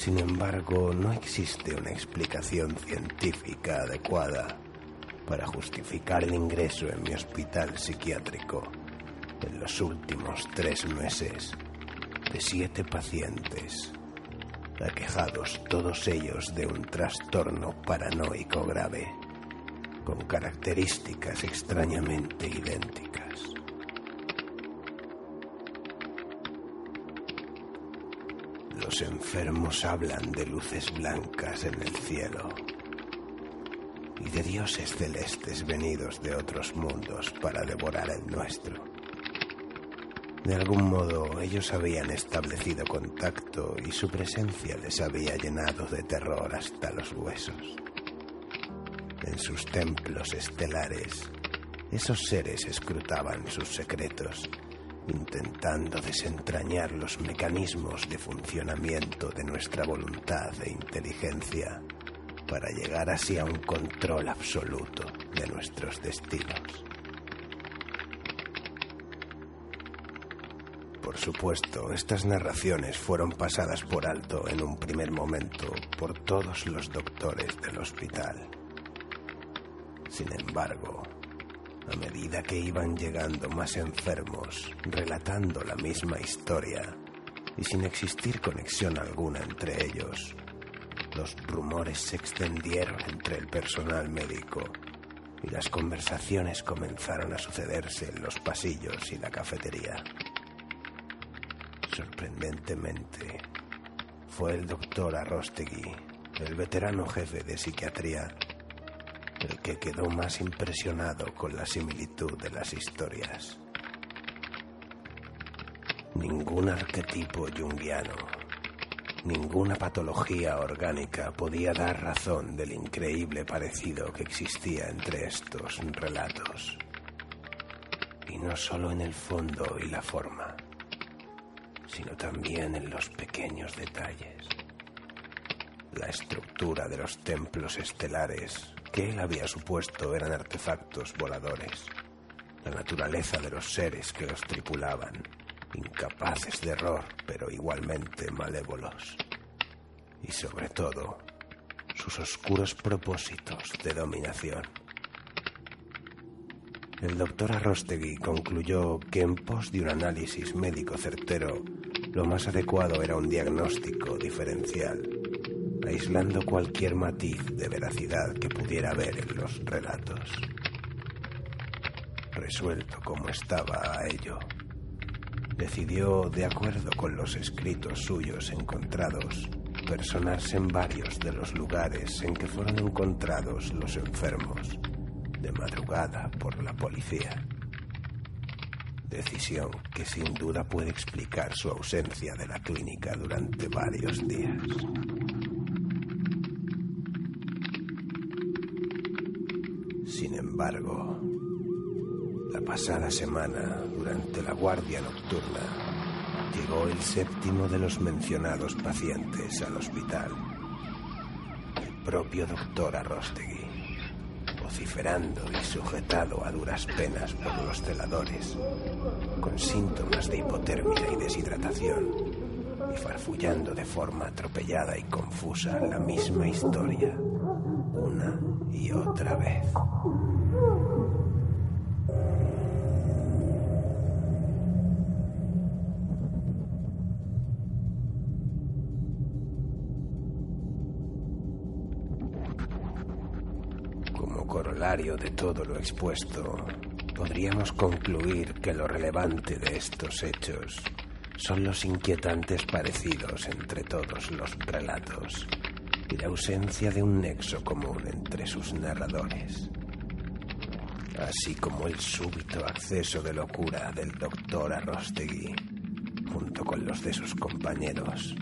S16: Sin embargo, no existe una explicación científica adecuada para justificar el ingreso en mi hospital psiquiátrico en los últimos tres meses de siete pacientes, aquejados todos ellos de un trastorno paranoico grave con características extrañamente idénticas. Los enfermos hablan de luces blancas en el cielo y de dioses celestes venidos de otros mundos para devorar el nuestro. De algún modo ellos habían establecido contacto y su presencia les había llenado de terror hasta los huesos en sus templos estelares, esos seres escrutaban sus secretos, intentando desentrañar los mecanismos de funcionamiento de nuestra voluntad e inteligencia para llegar así a un control absoluto de nuestros destinos. Por supuesto, estas narraciones fueron pasadas por alto en un primer momento por todos los doctores del hospital Sin embargo, a medida que iban llegando más enfermos, relatando la misma historia, y sin existir conexión alguna entre ellos, los rumores se extendieron entre el personal médico y las conversaciones comenzaron a sucederse en los pasillos y la cafetería. Sorprendentemente, fue el doctor Arrostegui, el veterano jefe de psiquiatría, el que quedó más impresionado con la similitud de las historias. Ningún arquetipo junguiano, ninguna patología orgánica podía dar razón del increíble parecido que existía entre estos relatos. Y no solo en el fondo y la forma, sino también en los pequeños detalles. La estructura de los templos estelares que él había supuesto eran artefactos voladores. La naturaleza de los seres que los tripulaban, incapaces de error, pero igualmente malévolos. Y sobre todo, sus oscuros propósitos de dominación. El doctor Arrostegui concluyó que en pos de un análisis médico certero, lo más adecuado era un diagnóstico diferencial, aislando cualquier matiz de veracidad que pudiera haber en los relatos. Resuelto como estaba a ello, decidió, de acuerdo con los escritos suyos encontrados, personarse en varios de los lugares en que fueron encontrados los enfermos de madrugada por la policía. Decisión que sin duda puede explicar su ausencia de la clínica durante varios días. Sin embargo, la pasada semana, durante la guardia nocturna, llegó el séptimo de los mencionados pacientes al hospital. El propio doctor Arrostegui, vociferando y sujetado a duras penas por los celadores, con síntomas de hipotermia y deshidratación, y farfullando de forma atropellada y confusa la misma historia, una y otra vez. De todo lo expuesto, podríamos concluir que lo relevante de estos hechos son los inquietantes parecidos entre todos los relatos y la ausencia de un nexo común entre sus narradores, así como el súbito acceso de locura del doctor Arrostegui, junto con los de sus compañeros,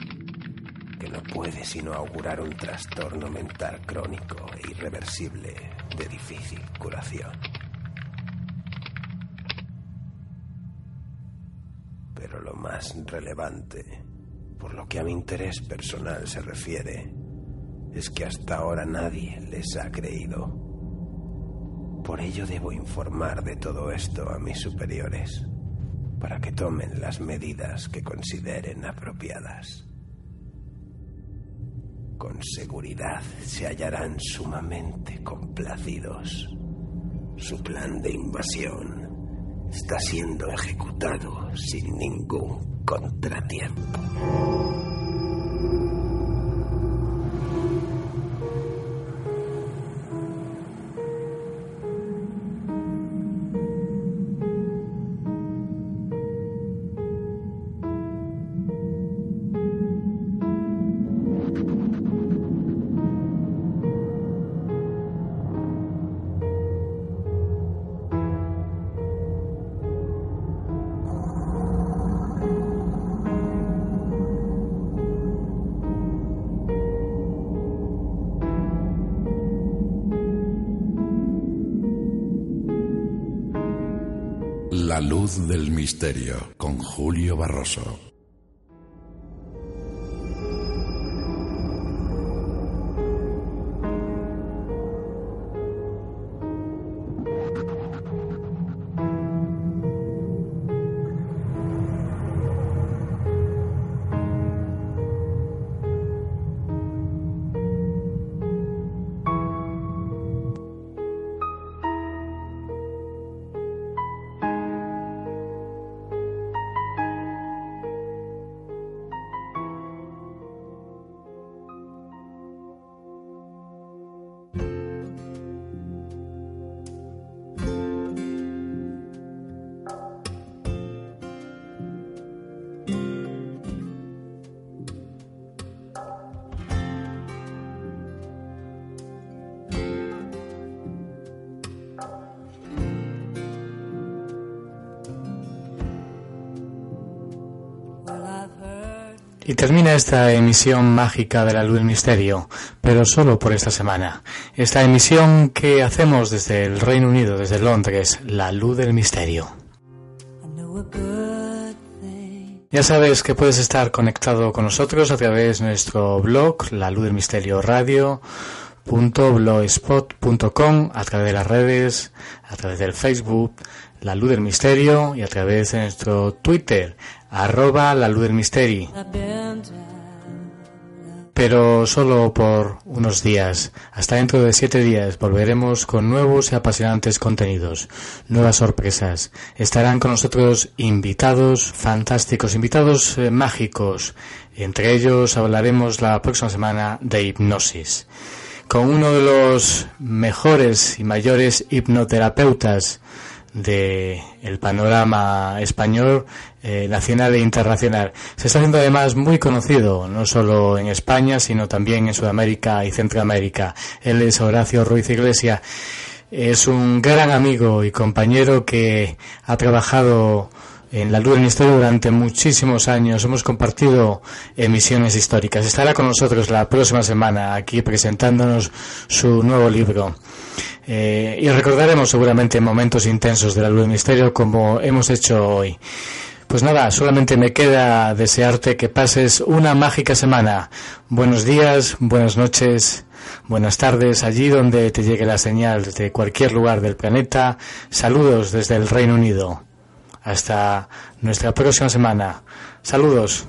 S16: que no puede sino augurar un trastorno mental crónico e irreversible de difícil curación. Pero lo más relevante, por lo que a mi interés personal se refiere, es que hasta ahora nadie les ha creído. Por ello debo informar de todo esto a mis superiores, para que tomen las medidas que consideren apropiadas. Con seguridad se hallarán sumamente complacidos. Su plan de invasión está siendo ejecutado sin ningún contratiempo.
S9: Del misterio con Julio Barroso.
S2: Esta emisión mágica de la luz del misterio, pero solo por esta semana. Esta emisión que hacemos desde el Reino Unido, desde Londres, la luz del misterio. Ya sabes que puedes estar conectado con nosotros a través de nuestro blog, la luz del misterio radio blogspot.com a través de las redes, a través del Facebook, La Luz del Misterio y a través de nuestro Twitter, arroba La Luz del Misterio. Pero solo por unos días. Hasta dentro de siete días volveremos con nuevos y apasionantes contenidos, nuevas sorpresas. Estarán con nosotros invitados fantásticos, invitados eh, mágicos. Entre ellos hablaremos la próxima semana de hipnosis con uno de los mejores y mayores hipnoterapeutas de panorama español eh, nacional e internacional. Se está haciendo además muy conocido, no solo en España, sino también en Sudamérica y Centroamérica. Él es Horacio Ruiz Iglesia. Es un gran amigo y compañero que ha trabajado en la Luz del Misterio durante muchísimos años. Hemos compartido emisiones históricas. Estará con nosotros la próxima semana aquí presentándonos su nuevo libro. Eh, y recordaremos seguramente momentos intensos de la Luz del Misterio como hemos hecho hoy. Pues nada, solamente me queda desearte que pases una mágica semana. Buenos días, buenas noches, buenas tardes, allí donde te llegue la señal de cualquier lugar del planeta. Saludos desde el Reino Unido. Hasta nuestra próxima semana. Saludos.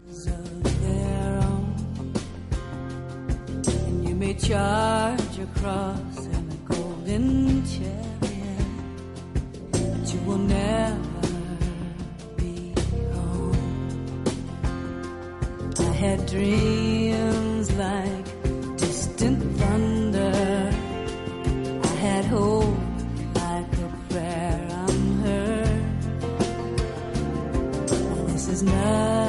S2: Had dreams like distant thunder. I had hope like a prayer unheard. This is nothing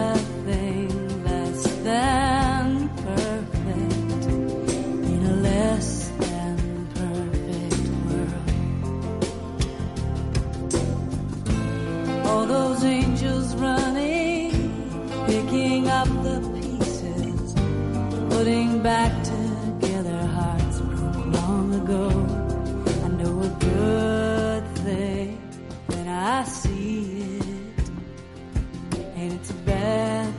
S2: putting back together hearts broke long ago. I know a good thing when I see
S17: it, and it's bad